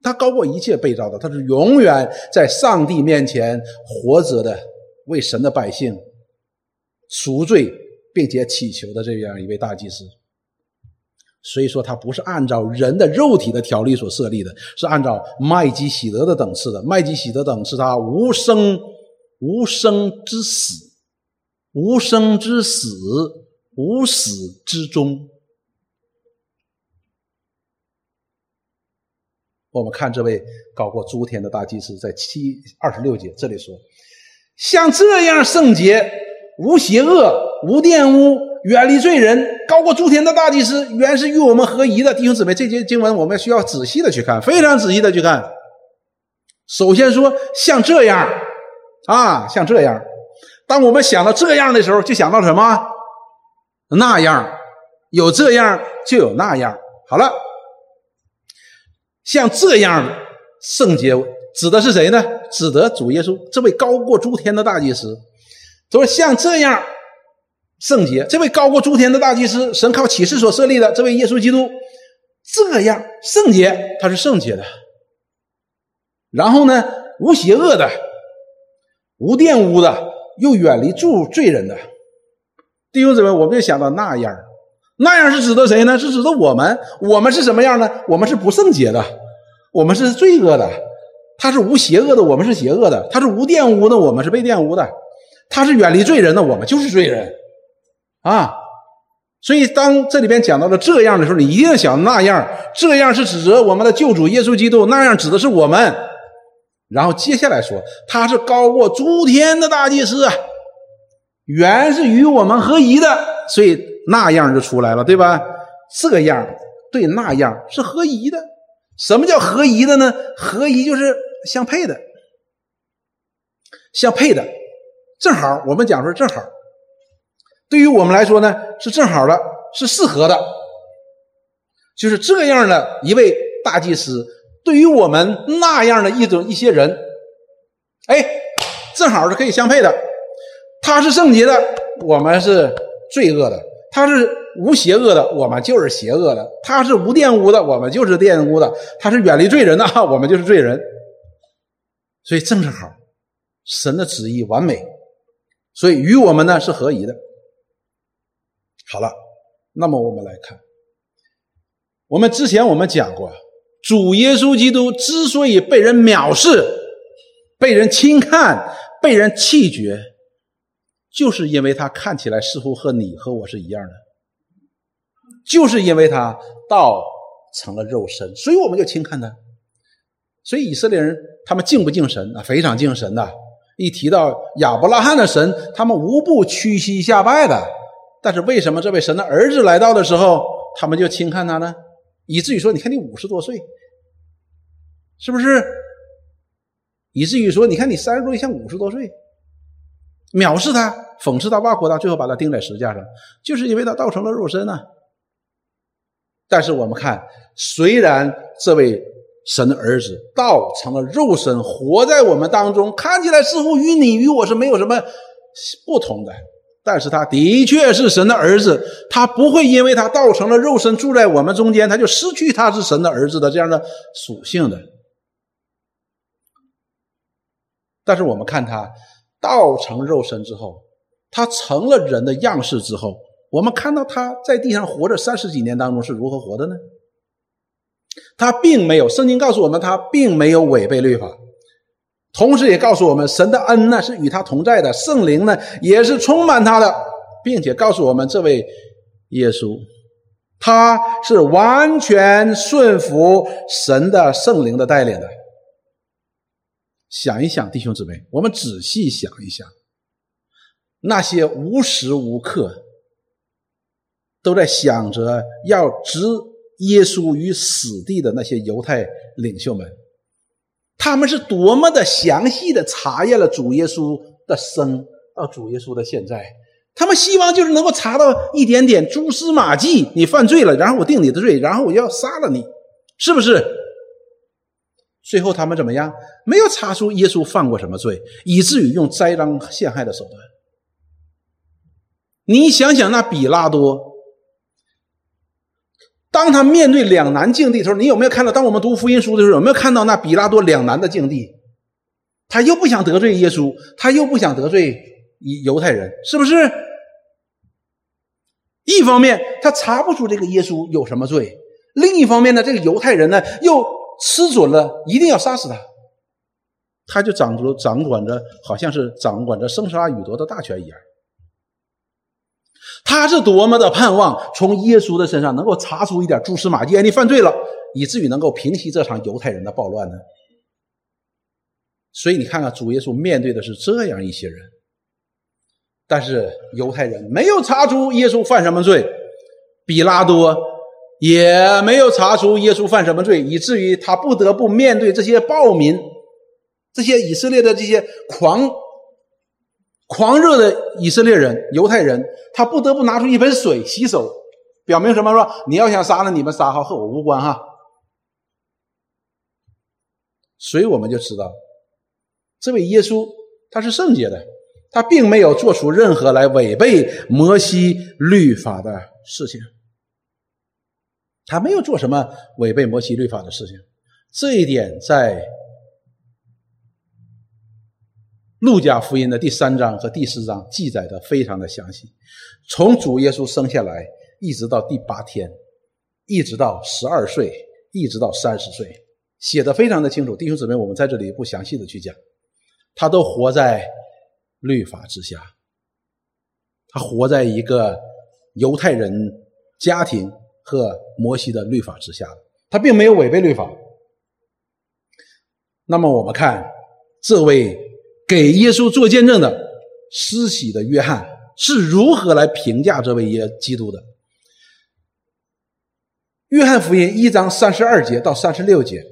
他高过一切被造的，他是永远在上帝面前活着的，为神的百姓赎罪，并且祈求的这样一位大祭司。所以说，他不是按照人的肉体的条例所设立的，是按照麦基喜德的等次的。麦基喜德等是他无生无生之死，无生之死，无死之终。我们看这位搞过诸天的大祭司，在七二十六节这里说：“像这样圣洁、无邪恶、无玷污。”远离罪人，高过诸天的大祭司，原是与我们合宜的弟兄姊妹。这节经文我们需要仔细的去看，非常仔细的去看。首先说，像这样啊，像这样。当我们想到这样的时候，就想到什么？那样，有这样就有那样。好了，像这样圣洁，指的是谁呢？指的主耶稣，这位高过诸天的大祭司。说像这样。圣洁，这位高过诸天的大祭司，神靠启示所设立的这位耶稣基督，这样圣洁，他是圣洁的。然后呢，无邪恶的，无玷污的，又远离住罪人的弟兄姊妹，我们就想到那样，那样是指的谁呢？是指的我们。我们是什么样呢？我们是不圣洁的，我们是罪恶的。他是无邪恶的，我们是邪恶的；他是无玷污的，我们是被玷污的；他是远离罪人的，我们就是罪人。啊，所以当这里边讲到了这样的时候，你一定要想那样。这样是指责我们的救主耶稣基督，那样指的是我们。然后接下来说，他是高过诸天的大祭司，原是与我们合一的，所以那样就出来了，对吧？这样对那样是合一的。什么叫合一的呢？合一就是相配的，相配的，正好我们讲说正好。对于我们来说呢，是正好的，是适合的，就是这样的一位大祭司，对于我们那样的一种一些人，哎，正好是可以相配的。他是圣洁的，我们是罪恶的；他是无邪恶的，我们就是邪恶的；他是无玷污的，我们就是玷污的；他是远离罪人的，我们就是罪人。所以正正好，神的旨意完美，所以与我们呢是合宜的。好了，那么我们来看，我们之前我们讲过，主耶稣基督之所以被人藐视、被人轻看、被人弃绝，就是因为他看起来似乎和你和我是一样的，就是因为他道成了肉身，所以我们就轻看他。所以以色列人他们敬不敬神啊？非常敬神的。一提到亚伯拉罕的神，他们无不屈膝下拜的。但是为什么这位神的儿子来到的时候，他们就轻看他呢？以至于说，你看你五十多岁，是不是？以至于说，你看你三十多岁像五十多岁，藐视他，讽刺他，挖苦他，最后把他钉在石架上，就是因为他道成了肉身呐。但是我们看，虽然这位。神的儿子道成了肉身，活在我们当中，看起来似乎与你与我是没有什么不同的，但是他的确是神的儿子，他不会因为他道成了肉身住在我们中间，他就失去他是神的儿子的这样的属性的。但是我们看他道成肉身之后，他成了人的样式之后，我们看到他在地上活着三十几年当中是如何活的呢？他并没有，圣经告诉我们，他并没有违背律法，同时也告诉我们，神的恩呢是与他同在的，圣灵呢也是充满他的，并且告诉我们，这位耶稣，他是完全顺服神的圣灵的带领的。想一想，弟兄姊妹，我们仔细想一想，那些无时无刻都在想着要置。耶稣于死地的那些犹太领袖们，他们是多么的详细的查验了主耶稣的生到主耶稣的现在，他们希望就是能够查到一点点蛛丝马迹，你犯罪了，然后我定你的罪，然后我就要杀了你，是不是？最后他们怎么样？没有查出耶稣犯过什么罪，以至于用栽赃陷害的手段。你想想那比拉多。当他面对两难境地的时候，你有没有看到？当我们读福音书的时候，有没有看到那比拉多两难的境地？他又不想得罪耶稣，他又不想得罪犹犹太人，是不是？一方面他查不出这个耶稣有什么罪，另一方面呢，这个犹太人呢又吃准了一定要杀死他，他就掌着掌管着，好像是掌管着生杀予夺的大权一样。他是多么的盼望从耶稣的身上能够查出一点蛛丝马迹，你犯罪了，以至于能够平息这场犹太人的暴乱呢？所以你看看，主耶稣面对的是这样一些人，但是犹太人没有查出耶稣犯什么罪，比拉多也没有查出耶稣犯什么罪，以至于他不得不面对这些暴民，这些以色列的这些狂。狂热的以色列人、犹太人，他不得不拿出一盆水洗手，表明什么？说你要想杀了你们仨，哈和我无关哈。所以我们就知道，这位耶稣他是圣洁的，他并没有做出任何来违背摩西律法的事情，他没有做什么违背摩西律法的事情。这一点在。路加福音的第三章和第四章记载的非常的详细，从主耶稣生下来一直到第八天，一直到十二岁，一直到三十岁，写的非常的清楚。弟兄姊妹，我们在这里不详细的去讲，他都活在律法之下，他活在一个犹太人家庭和摩西的律法之下，他并没有违背律法。那么我们看这位。给耶稣做见证的施洗的约翰是如何来评价这位耶基督的？约翰福音一章三十二节到三十六节。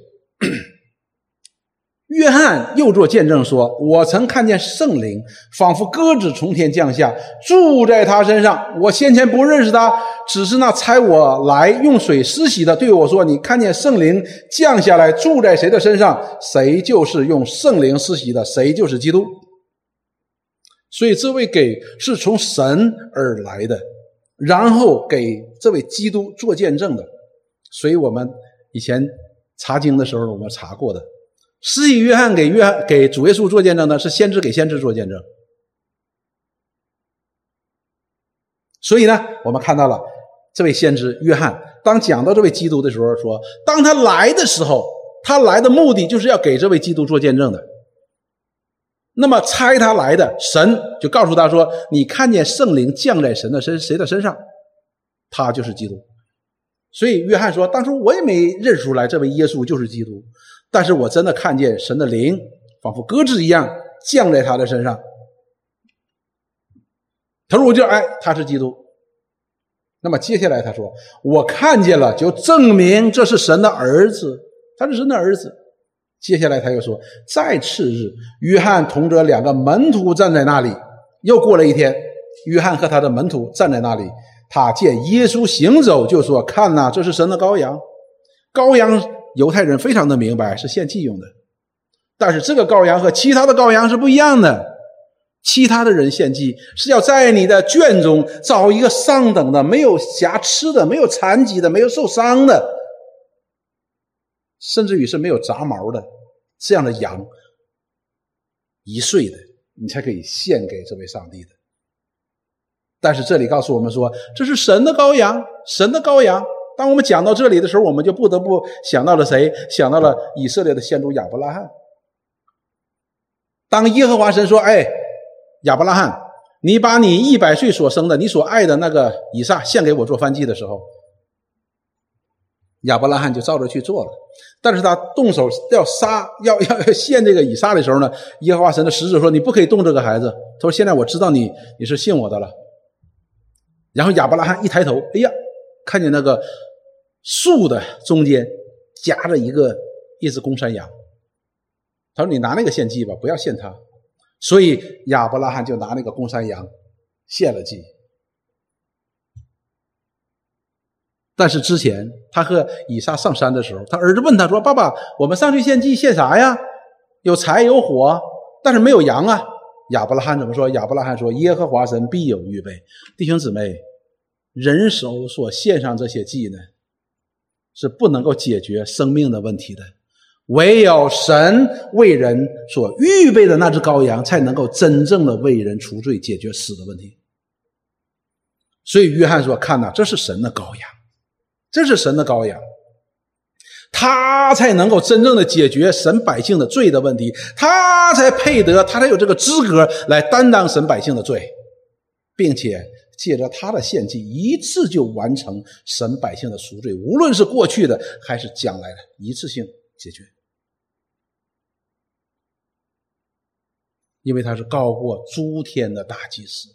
约翰又做见证说：“我曾看见圣灵仿佛鸽子从天降下，住在他身上。我先前不认识他，只是那差我来用水施洗的对我说：‘你看见圣灵降下来住在谁的身上，谁就是用圣灵施洗的，谁就是基督。’所以这位给是从神而来的，然后给这位基督做见证的。所以我们以前查经的时候，我们查过的，施以约翰给约翰给主耶稣做见证的，是先知给先知做见证。所以呢，我们看到了这位先知约翰，当讲到这位基督的时候，说，当他来的时候，他来的目的就是要给这位基督做见证的。那么猜他来的神就告诉他说：“你看见圣灵降在神的身谁的身上，他就是基督。”所以约翰说：“当初我也没认出来这位耶稣就是基督，但是我真的看见神的灵仿佛鸽子一样降在他的身上。”他说：“我就哎，他是基督。”那么接下来他说：“我看见了，就证明这是神的儿子，他是神的儿子。”接下来他又说：“再次日，约翰同着两个门徒站在那里。又过了一天，约翰和他的门徒站在那里。他见耶稣行走，就说：‘看呐，这是神的羔羊。’羔羊，犹太人非常的明白，是献祭用的。但是这个羔羊和其他的羔羊是不一样的。其他的人献祭是要在你的圈中找一个上等的、没有瑕疵的、没有残疾的、没有受伤的。”甚至于是没有杂毛的这样的羊，一岁的，你才可以献给这位上帝的。但是这里告诉我们说，这是神的羔羊，神的羔羊。当我们讲到这里的时候，我们就不得不想到了谁？想到了以色列的先祖亚伯拉罕。当耶和华神说：“哎，亚伯拉罕，你把你一百岁所生的、你所爱的那个以撒献给我做燔祭的时候。”亚伯拉罕就照着去做了，但是他动手要杀、要要要献这个以撒的时候呢，耶和华神的使者说：“你不可以动这个孩子。”他说：“现在我知道你你是信我的了。”然后亚伯拉罕一抬头，哎呀，看见那个树的中间夹着一个一只公山羊。他说：“你拿那个献祭吧，不要献他。”所以亚伯拉罕就拿那个公山羊献了祭。但是之前他和以撒上山的时候，他儿子问他说：“爸爸，我们上去献祭献啥呀？有柴有火，但是没有羊啊。”亚伯拉罕怎么说？亚伯拉罕说：“耶和华神必有预备。”弟兄姊妹，人手所献上这些祭呢，是不能够解决生命的问题的，唯有神为人所预备的那只羔羊，才能够真正的为人除罪，解决死的问题。所以约翰说：“看呐，这是神的羔羊。”这是神的羔羊，他才能够真正的解决神百姓的罪的问题，他才配得，他才有这个资格来担当神百姓的罪，并且借着他的献祭，一次就完成神百姓的赎罪，无论是过去的还是将来的，一次性解决，因为他是高过诸天的大祭司。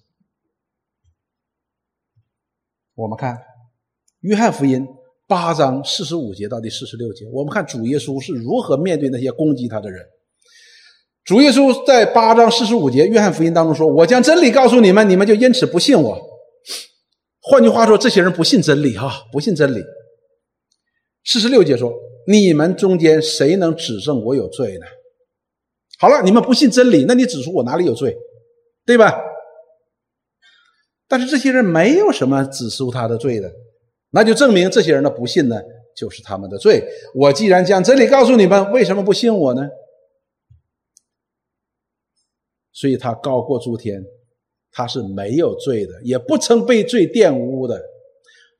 我们看。约翰福音八章四十五节到第四十六节，我们看主耶稣是如何面对那些攻击他的人。主耶稣在八章四十五节约翰福音当中说：“我将真理告诉你们，你们就因此不信我。”换句话说，这些人不信真理，哈，不信真理。四十六节说：“你们中间谁能指证我有罪呢？”好了，你们不信真理，那你指出我哪里有罪，对吧？但是这些人没有什么指出他的罪的。那就证明这些人的不信呢，就是他们的罪。我既然将真理告诉你们，为什么不信我呢？所以他高过诸天，他是没有罪的，也不曾被罪玷污的。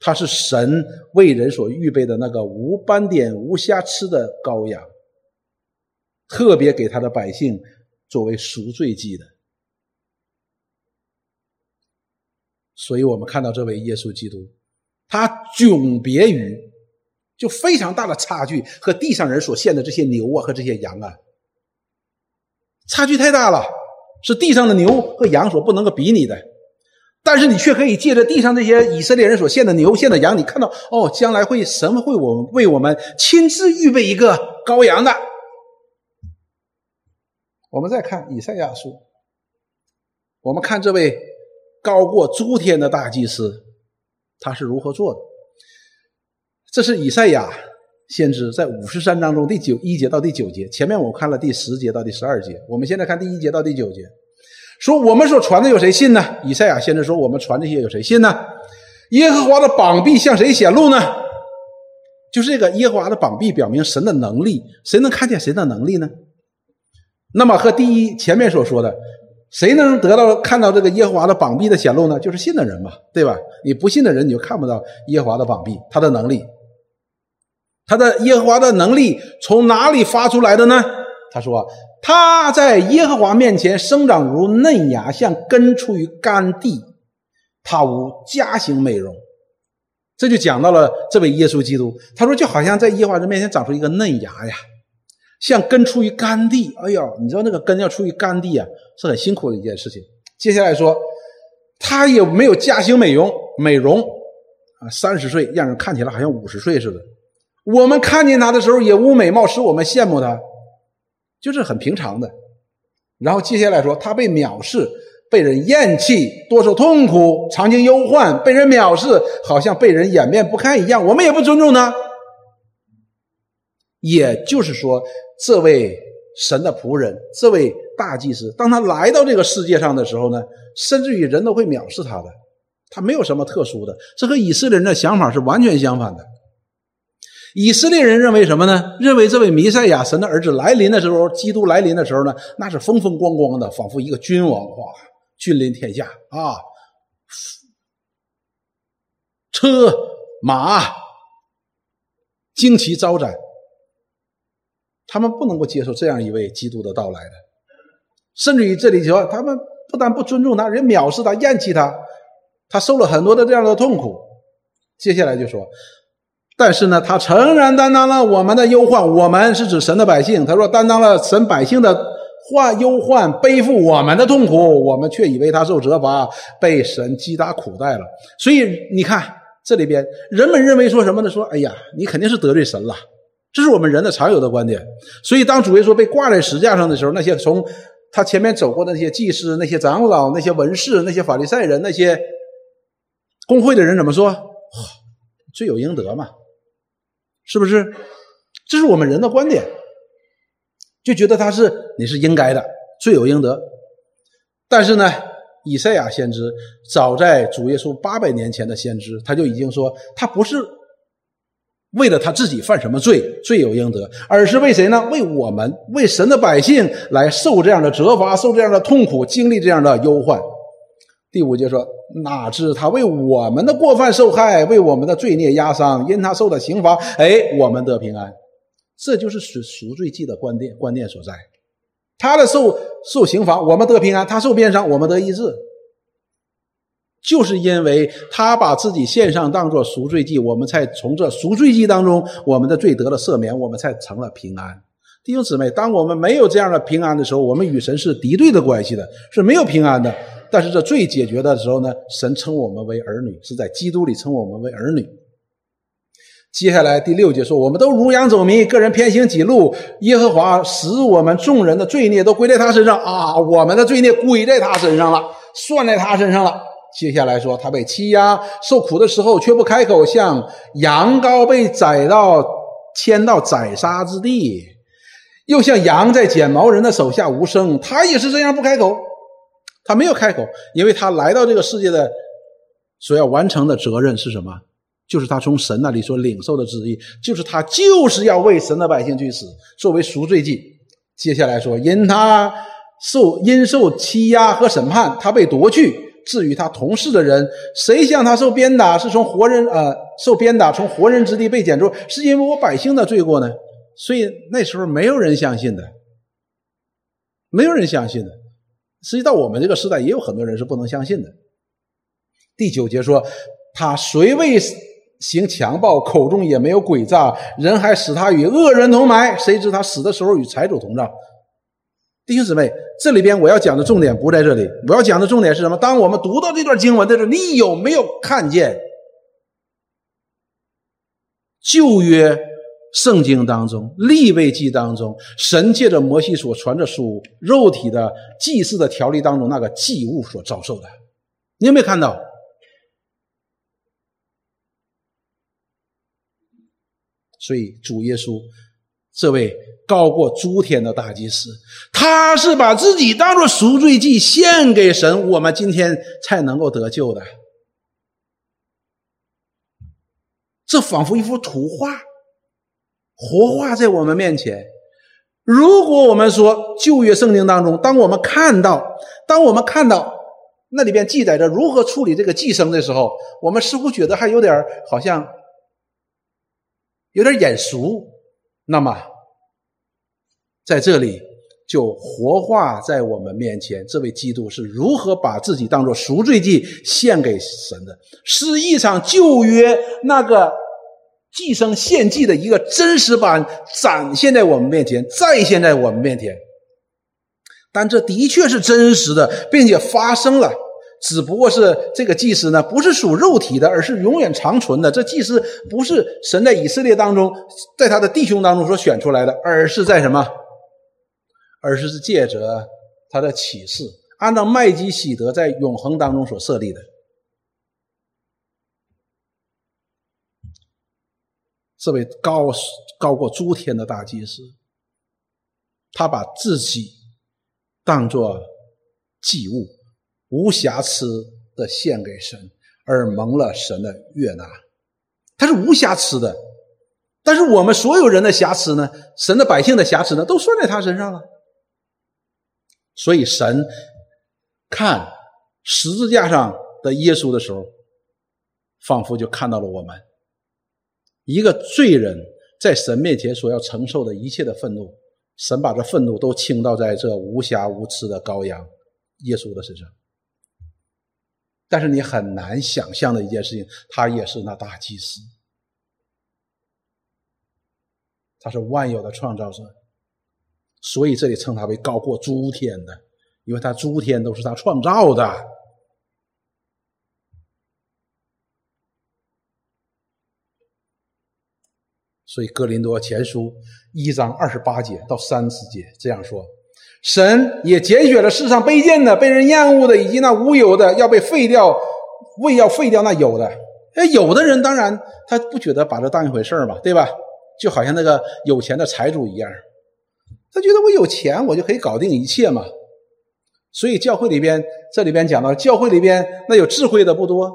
他是神为人所预备的那个无斑点、无瑕疵的羔羊，特别给他的百姓作为赎罪祭的。所以我们看到这位耶稣基督。他迥别于，就非常大的差距，和地上人所献的这些牛啊和这些羊啊，差距太大了，是地上的牛和羊所不能够比拟的。但是你却可以借着地上这些以色列人所献的牛、献的羊，你看到哦，将来会神会我为我们亲自预备一个羔羊的。我们再看以赛亚书，我们看这位高过诸天的大祭司。他是如何做的？这是以赛亚先知在五十三章中第九一节到第九节。前面我看了第十节到第十二节，我们现在看第一节到第九节。说我们所传的有谁信呢？以赛亚先知说：“我们传这些有谁信呢？”耶和华的膀臂向谁显露呢？就是这个耶和华的膀臂表明神的能力，谁能看见谁的能力呢？那么和第一前面所说的，谁能得到看到这个耶和华的膀臂的显露呢？就是信的人嘛，对吧？你不信的人，你就看不到耶和华的膀臂，他的能力，他的耶和华的能力从哪里发出来的呢？他说他在耶和华面前生长如嫩芽，像根出于干地，他无家型美容。这就讲到了这位耶稣基督。他说就好像在耶和华的面前长出一个嫩芽呀。像根出于干地，哎呀，你知道那个根要出于干地啊，是很辛苦的一件事情。接下来说，他也没有驾轻美容，美容啊，三十岁让人看起来好像五十岁似的。我们看见他的时候也无美貌，使我们羡慕他，就是很平常的。然后接下来说，他被藐视，被人厌弃，多受痛苦，常经忧患，被人藐视，好像被人掩面不堪一样。我们也不尊重他。也就是说。这位神的仆人，这位大祭司，当他来到这个世界上的时候呢，甚至于人都会藐视他的。他没有什么特殊的，这和以色列人的想法是完全相反的。以色列人认为什么呢？认为这位弥赛亚神的儿子来临的时候，基督来临的时候呢，那是风风光光的，仿佛一个君王哇，君临天下啊，车马旌旗招展。他们不能够接受这样一位基督的到来的，甚至于这里说，他们不但不尊重他，人藐视他、厌弃他，他受了很多的这样的痛苦。接下来就说，但是呢，他诚然担当了我们的忧患，我们是指神的百姓。他说，担当了神百姓的患忧患，背负我们的痛苦，我们却以为他受责罚，被神击打苦待了。所以你看这里边，人们认为说什么呢？说，哎呀，你肯定是得罪神了。这是我们人的常有的观点，所以当主耶稣被挂在石架上的时候，那些从他前面走过的那些祭司、那些长老、那些文士、那些法利赛人、那些工会的人怎么说？罪有应得嘛，是不是？这是我们人的观点，就觉得他是你是应该的，罪有应得。但是呢，以赛亚先知早在主耶稣八百年前的先知，他就已经说他不是。为了他自己犯什么罪，罪有应得，而是为谁呢？为我们，为神的百姓来受这样的责罚，受这样的痛苦，经历这样的忧患。第五节说：“哪知他为我们的过犯受害，为我们的罪孽压伤，因他受的刑罚，哎，我们得平安。”这就是赎赎罪记的观念观念所在。他的受受刑罚，我们得平安；他受鞭伤，我们得医治。就是因为他把自己献上当做赎罪祭，我们才从这赎罪祭当中，我们的罪得了赦免，我们才成了平安。弟兄姊妹，当我们没有这样的平安的时候，我们与神是敌对的关系的，是没有平安的。但是这罪解决的时候呢，神称我们为儿女，是在基督里称我们为儿女。接下来第六节说，我们都如羊走迷，个人偏行己路，耶和华使我们众人的罪孽都归在他身上啊，我们的罪孽归在他身上了，算在他身上了。接下来说，他被欺压、受苦的时候，却不开口，像羊羔被宰到牵到宰杀之地，又像羊在剪毛人的手下无声。他也是这样不开口，他没有开口，因为他来到这个世界的所要完成的责任是什么？就是他从神那里所领受的旨意，就是他就是要为神的百姓去死，作为赎罪祭。接下来说，因他受因受欺压和审判，他被夺去。至于他同事的人，谁向他受鞭打，是从活人呃受鞭打，从活人之地被捡出，是因为我百姓的罪过呢？所以那时候没有人相信的，没有人相信的。实际到我们这个时代，也有很多人是不能相信的。第九节说，他虽未行强暴，口中也没有诡诈，人还使他与恶人同埋，谁知他死的时候与财主同葬。弟兄姊妹，这里边我要讲的重点不在这里。我要讲的重点是什么？当我们读到这段经文的时候，你有没有看见旧约圣经当中、立位记当中，神借着摩西所传的书、肉体的祭祀的条例当中那个祭物所遭受的？你有没有看到？所以主耶稣。这位高过诸天的大祭司，他是把自己当做赎罪祭献给神，我们今天才能够得救的。这仿佛一幅图画，活化在我们面前。如果我们说旧约圣经当中，当我们看到，当我们看到那里边记载着如何处理这个寄生的时候，我们似乎觉得还有点好像有点眼熟。那么在这里就活化在我们面前，这位基督是如何把自己当做赎罪祭献给神的，是一场旧约那个。寄生献祭的一个真实版展现在我们面前，再现在我们面前。但这的确是真实的，并且发生了。只不过是这个祭司呢，不是属肉体的，而是永远长存的。这祭司不是神在以色列当中，在他的弟兄当中所选出来的，而是在什么？而是借着他的启示，按照麦基喜德在永恒当中所设立的。这位高高过诸天的大祭司，他把自己当作祭物，无瑕疵的献给神，而蒙了神的悦纳。他是无瑕疵的，但是我们所有人的瑕疵呢？神的百姓的瑕疵呢？都算在他身上了。所以神看十字架上的耶稣的时候，仿佛就看到了我们。一个罪人在神面前所要承受的一切的愤怒，神把这愤怒都倾倒在这无瑕无疵的羔羊耶稣的身上。但是你很难想象的一件事情，他也是那大祭司，他是万有的创造者，所以这里称他为高过诸天的，因为他诸天都是他创造的。所以，《哥林多前书》一章二十八节到三十节这样说：“神也拣选了世上卑贱的、被人厌恶的，以及那无有的，要被废掉，为要废掉那有的。哎，有的人当然他不觉得把这当一回事儿吧，对吧？就好像那个有钱的财主一样，他觉得我有钱，我就可以搞定一切嘛。所以，教会里边这里边讲到，教会里边那有智慧的不多。”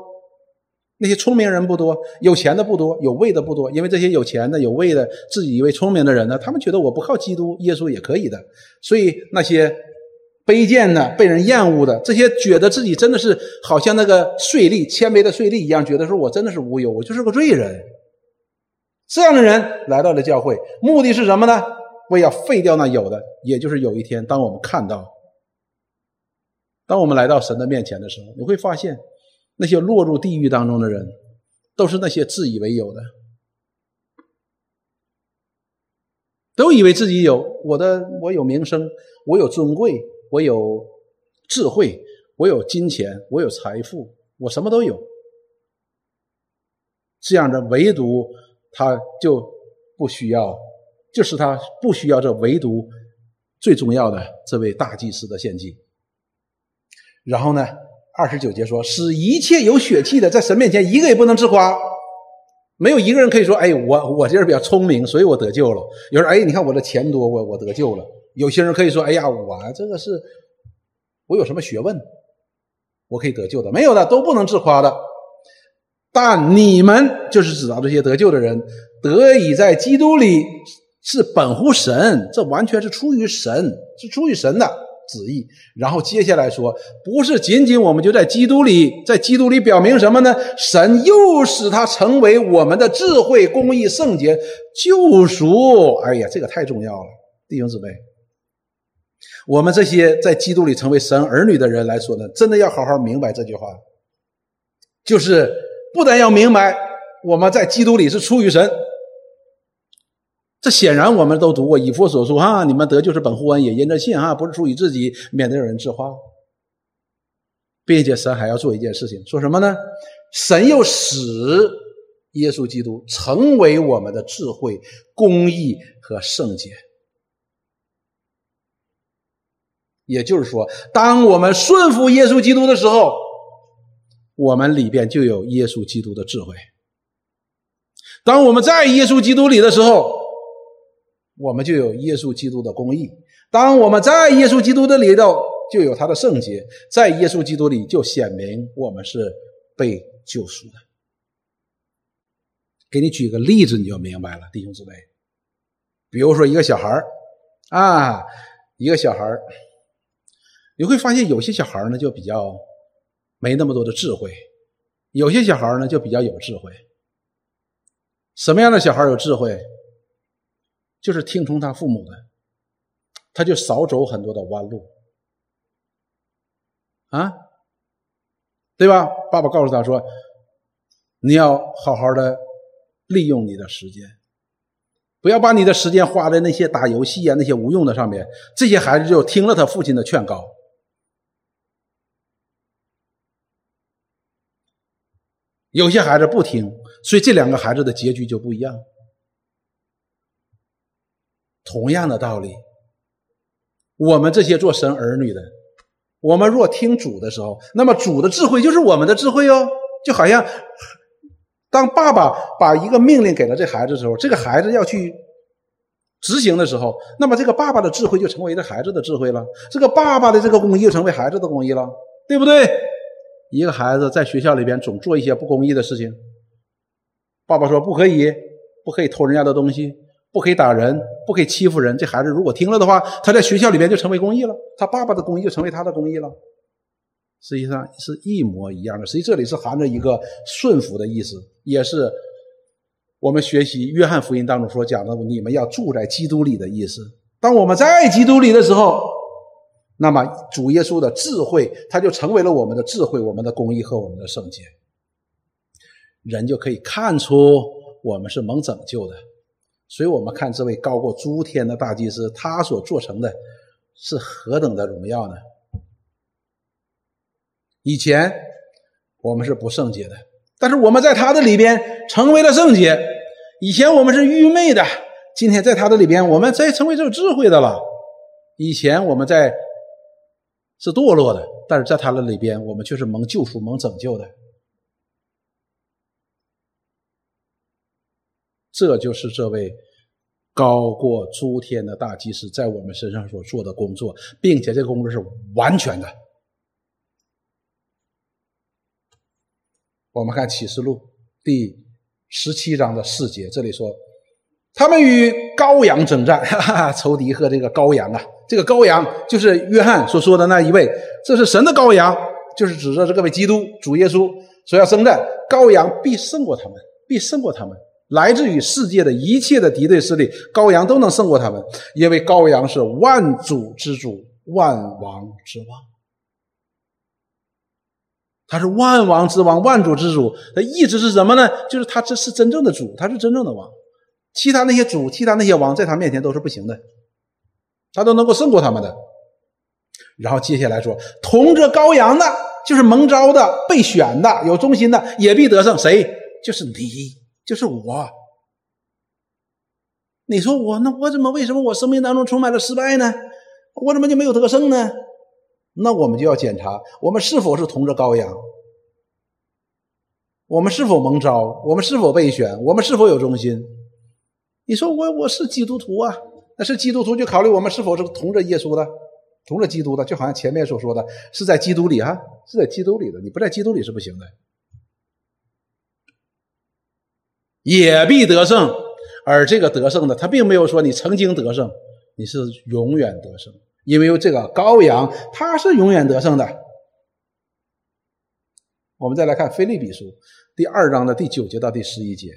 那些聪明人不多，有钱的不多，有位的不多。因为这些有钱的、有位的、自己以为聪明的人呢，他们觉得我不靠基督、耶稣也可以的。所以那些卑贱的、被人厌恶的，这些觉得自己真的是好像那个税吏、谦卑的税吏一样，觉得说我真的是无忧，我就是个罪人。这样的人来到了教会，目的是什么呢？为要废掉那有的，也就是有一天，当我们看到，当我们来到神的面前的时候，你会发现。那些落入地狱当中的人，都是那些自以为有的，都以为自己有我的，我有名声，我有尊贵，我有智慧，我有金钱，我有财富，我什么都有。这样的唯独他就不需要，就是他不需要这唯独最重要的这位大祭司的献祭。然后呢？二十九节说：“使一切有血气的，在神面前一个也不能自夸，没有一个人可以说：‘哎，我我这人比较聪明，所以我得救了。’有人哎，你看我的钱多，我我得救了。有些人可以说：‘哎呀，我这个是，我有什么学问，我可以得救的。’没有的都不能自夸的。但你们就是指到这些得救的人，得以在基督里是本乎神，这完全是出于神，是出于神的。”旨意，然后接下来说，不是仅仅我们就在基督里，在基督里表明什么呢？神又使他成为我们的智慧、公义、圣洁、救赎。哎呀，这个太重要了，弟兄姊妹，我们这些在基督里成为神儿女的人来说呢，真的要好好明白这句话，就是不但要明白我们在基督里是出于神。这显然我们都读过以佛所书哈，你们得就是本乎恩也，因着信哈，不是出于自己，免得有人自夸。并且神还要做一件事情，说什么呢？神又使耶稣基督成为我们的智慧、公义和圣洁。也就是说，当我们顺服耶稣基督的时候，我们里边就有耶稣基督的智慧。当我们在耶稣基督里的时候，我们就有耶稣基督的公义。当我们在耶稣基督的里头，就有他的圣洁。在耶稣基督里，就显明我们是被救赎的。给你举个例子，你就明白了，弟兄姊妹。比如说一个小孩啊，一个小孩你会发现有些小孩呢就比较没那么多的智慧，有些小孩呢就比较有智慧。什么样的小孩有智慧？就是听从他父母的，他就少走很多的弯路，啊，对吧？爸爸告诉他说：“你要好好的利用你的时间，不要把你的时间花在那些打游戏啊、那些无用的上面。”这些孩子就听了他父亲的劝告。有些孩子不听，所以这两个孩子的结局就不一样。同样的道理，我们这些做神儿女的，我们若听主的时候，那么主的智慧就是我们的智慧哦。就好像当爸爸把一个命令给了这孩子的时候，这个孩子要去执行的时候，那么这个爸爸的智慧就成为这孩子的智慧了，这个爸爸的这个公义就成为孩子的公义了，对不对？一个孩子在学校里边总做一些不公义的事情，爸爸说不可以，不可以偷人家的东西。不可以打人，不可以欺负人。这孩子如果听了的话，他在学校里边就成为公益了，他爸爸的公益就成为他的公益了。实际上是一模一样的。实际这里是含着一个顺服的意思，也是我们学习约翰福音当中所讲的“你们要住在基督里的”意思。当我们在基督里的时候，那么主耶稣的智慧，他就成为了我们的智慧、我们的公益和我们的圣洁。人就可以看出我们是蒙拯救的。所以我们看这位高过诸天的大祭司，他所做成的是何等的荣耀呢？以前我们是不圣洁的，但是我们在他的里边成为了圣洁。以前我们是愚昧的，今天在他的里边，我们再成为这个智慧的了。以前我们在是堕落的，但是在他的里边，我们却是蒙救赎、蒙拯救的。这就是这位高过诸天的大祭司在我们身上所做的工作，并且这个工作是完全的。我们看启示录第十七章的四节，这里说他们与羔羊征战，哈哈，仇敌和这个羔羊啊，这个羔羊就是约翰所说的那一位，这是神的羔羊，就是指着这个位基督主耶稣所要征战，羔羊必胜过他们，必胜过他们。来自于世界的一切的敌对势力，羔羊都能胜过他们，因为羔羊是万主之主，万王之王。他是万王之王，万主之主。的意思是什么呢？就是他这是真正的主，他是真正的王。其他那些主，其他那些王，在他面前都是不行的，他都能够胜过他们的。然后接下来说，同着羔羊的，就是蒙召的、被选的、有忠心的，也必得胜。谁？就是你。就是我，你说我那我怎么为什么我生命当中充满了失败呢？我怎么就没有得胜呢？那我们就要检查我们是否是同着羔羊，我们是否蒙召，我们是否被选，我们是否有忠心？你说我我是基督徒啊，那是基督徒就考虑我们是否是同着耶稣的，同着基督的，就好像前面所说的是在基督里哈，是在基督里的，你不在基督里是不行的。也必得胜，而这个得胜的，他并没有说你曾经得胜，你是永远得胜，因为这个羔羊他是永远得胜的。我们再来看《菲利比书》第二章的第九节到第十一节，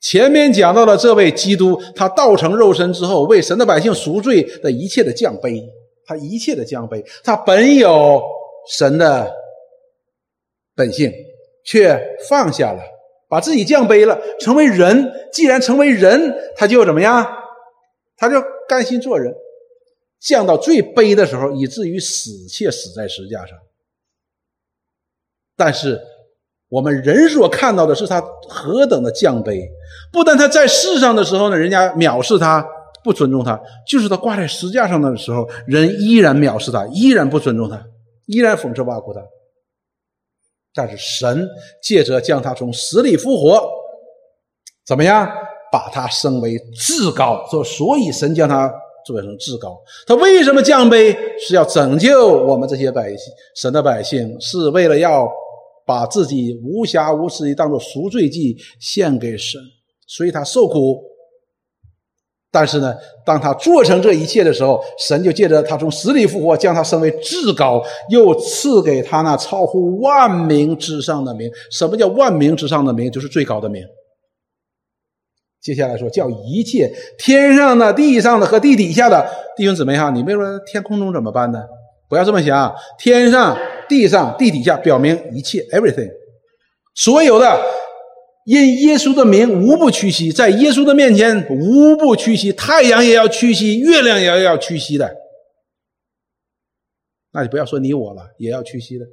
前面讲到了这位基督，他道成肉身之后，为神的百姓赎罪的一切的降杯，他一切的降杯，他本有神的本性，却放下了。把自己降卑了，成为人。既然成为人，他就怎么样？他就甘心做人，降到最卑的时候，以至于死，且死在石架上。但是我们人所看到的是他何等的降卑。不但他在世上的时候呢，人家藐视他，不尊重他；就是他挂在石架上的时候，人依然藐视他，依然不尊重他，依然讽刺挖苦他。但是神借着将他从死里复活，怎么样？把他升为至高。说，所以神将他做成至高。他为什么降卑？是要拯救我们这些百姓，神的百姓，是为了要把自己无瑕无疵当做赎罪祭献给神。所以他受苦。但是呢，当他做成这一切的时候，神就借着他从死里复活，将他升为至高，又赐给他那超乎万名之上的名。什么叫万名之上的名？就是最高的名。接下来说，叫一切天上的、地上的和地底下的弟兄姊妹哈，你们说天空中怎么办呢？不要这么想，天上、地上、地底下，表明一切 everything，所有的。因耶稣的名无不屈膝，在耶稣的面前无不屈膝，太阳也要屈膝，月亮也要屈膝的。那就不要说你我了，也要屈膝的。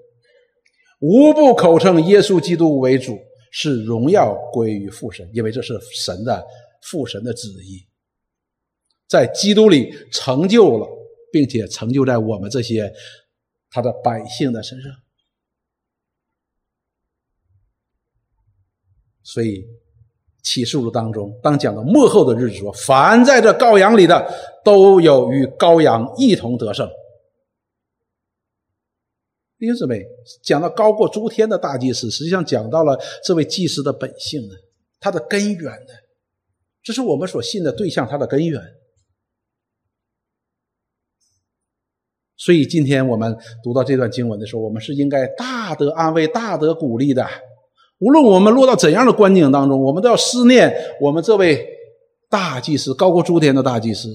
无不口称耶稣基督为主，是荣耀归于父神，因为这是神的父神的旨意，在基督里成就了，并且成就在我们这些他的百姓的身上。所以启示录当中，当讲到幕后的日子，说凡在这羔羊里的，都有与羔羊一同得胜。弟兄姊妹，讲到高过诸天的大祭司，实际上讲到了这位祭司的本性呢，他的根源呢，这是我们所信的对象，他的根源。所以今天我们读到这段经文的时候，我们是应该大得安慰、大得鼓励的。无论我们落到怎样的关境当中，我们都要思念我们这位大祭司，高过诸天的大祭司。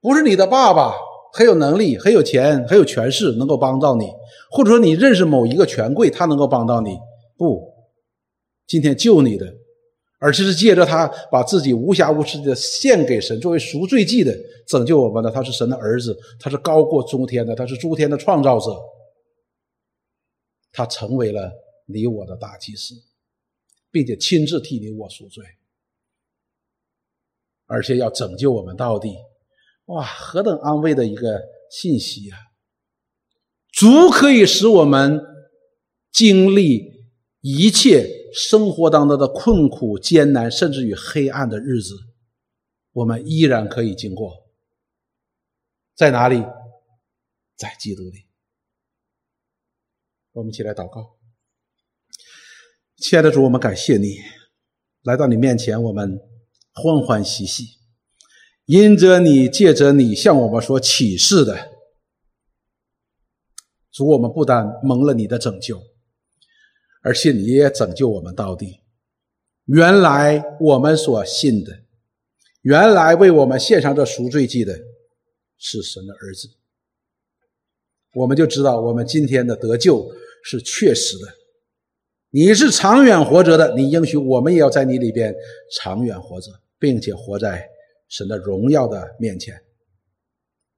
不是你的爸爸很有能力、很有钱、很有权势，能够帮到你，或者说你认识某一个权贵，他能够帮到你。不，今天救你的，而是借着他把自己无瑕无疵的献给神，作为赎罪祭的拯救我们的。他是神的儿子，他是高过诸天的，他是诸天的创造者。他成为了你我的大祭司，并且亲自替你我赎罪，而且要拯救我们到底。哇，何等安慰的一个信息啊！足可以使我们经历一切生活当中的困苦、艰难，甚至于黑暗的日子，我们依然可以经过。在哪里？在基督里。我们一起来祷告，亲爱的主，我们感谢你来到你面前，我们欢欢喜喜，因着你借着你向我们所启示的主，我们不但蒙了你的拯救，而且你也拯救我们到底。原来我们所信的，原来为我们献上这赎罪祭的，是神的儿子，我们就知道我们今天的得救。是确实的，你是长远活着的，你应许我们也要在你里边长远活着，并且活在神的荣耀的面前。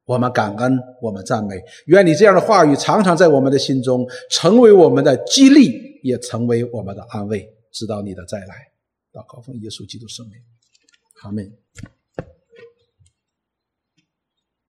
我们感恩，我们赞美，愿你这样的话语常常在我们的心中成为我们的激励，也成为我们的安慰，直到你的再来。祷告奉耶稣基督圣名，阿门。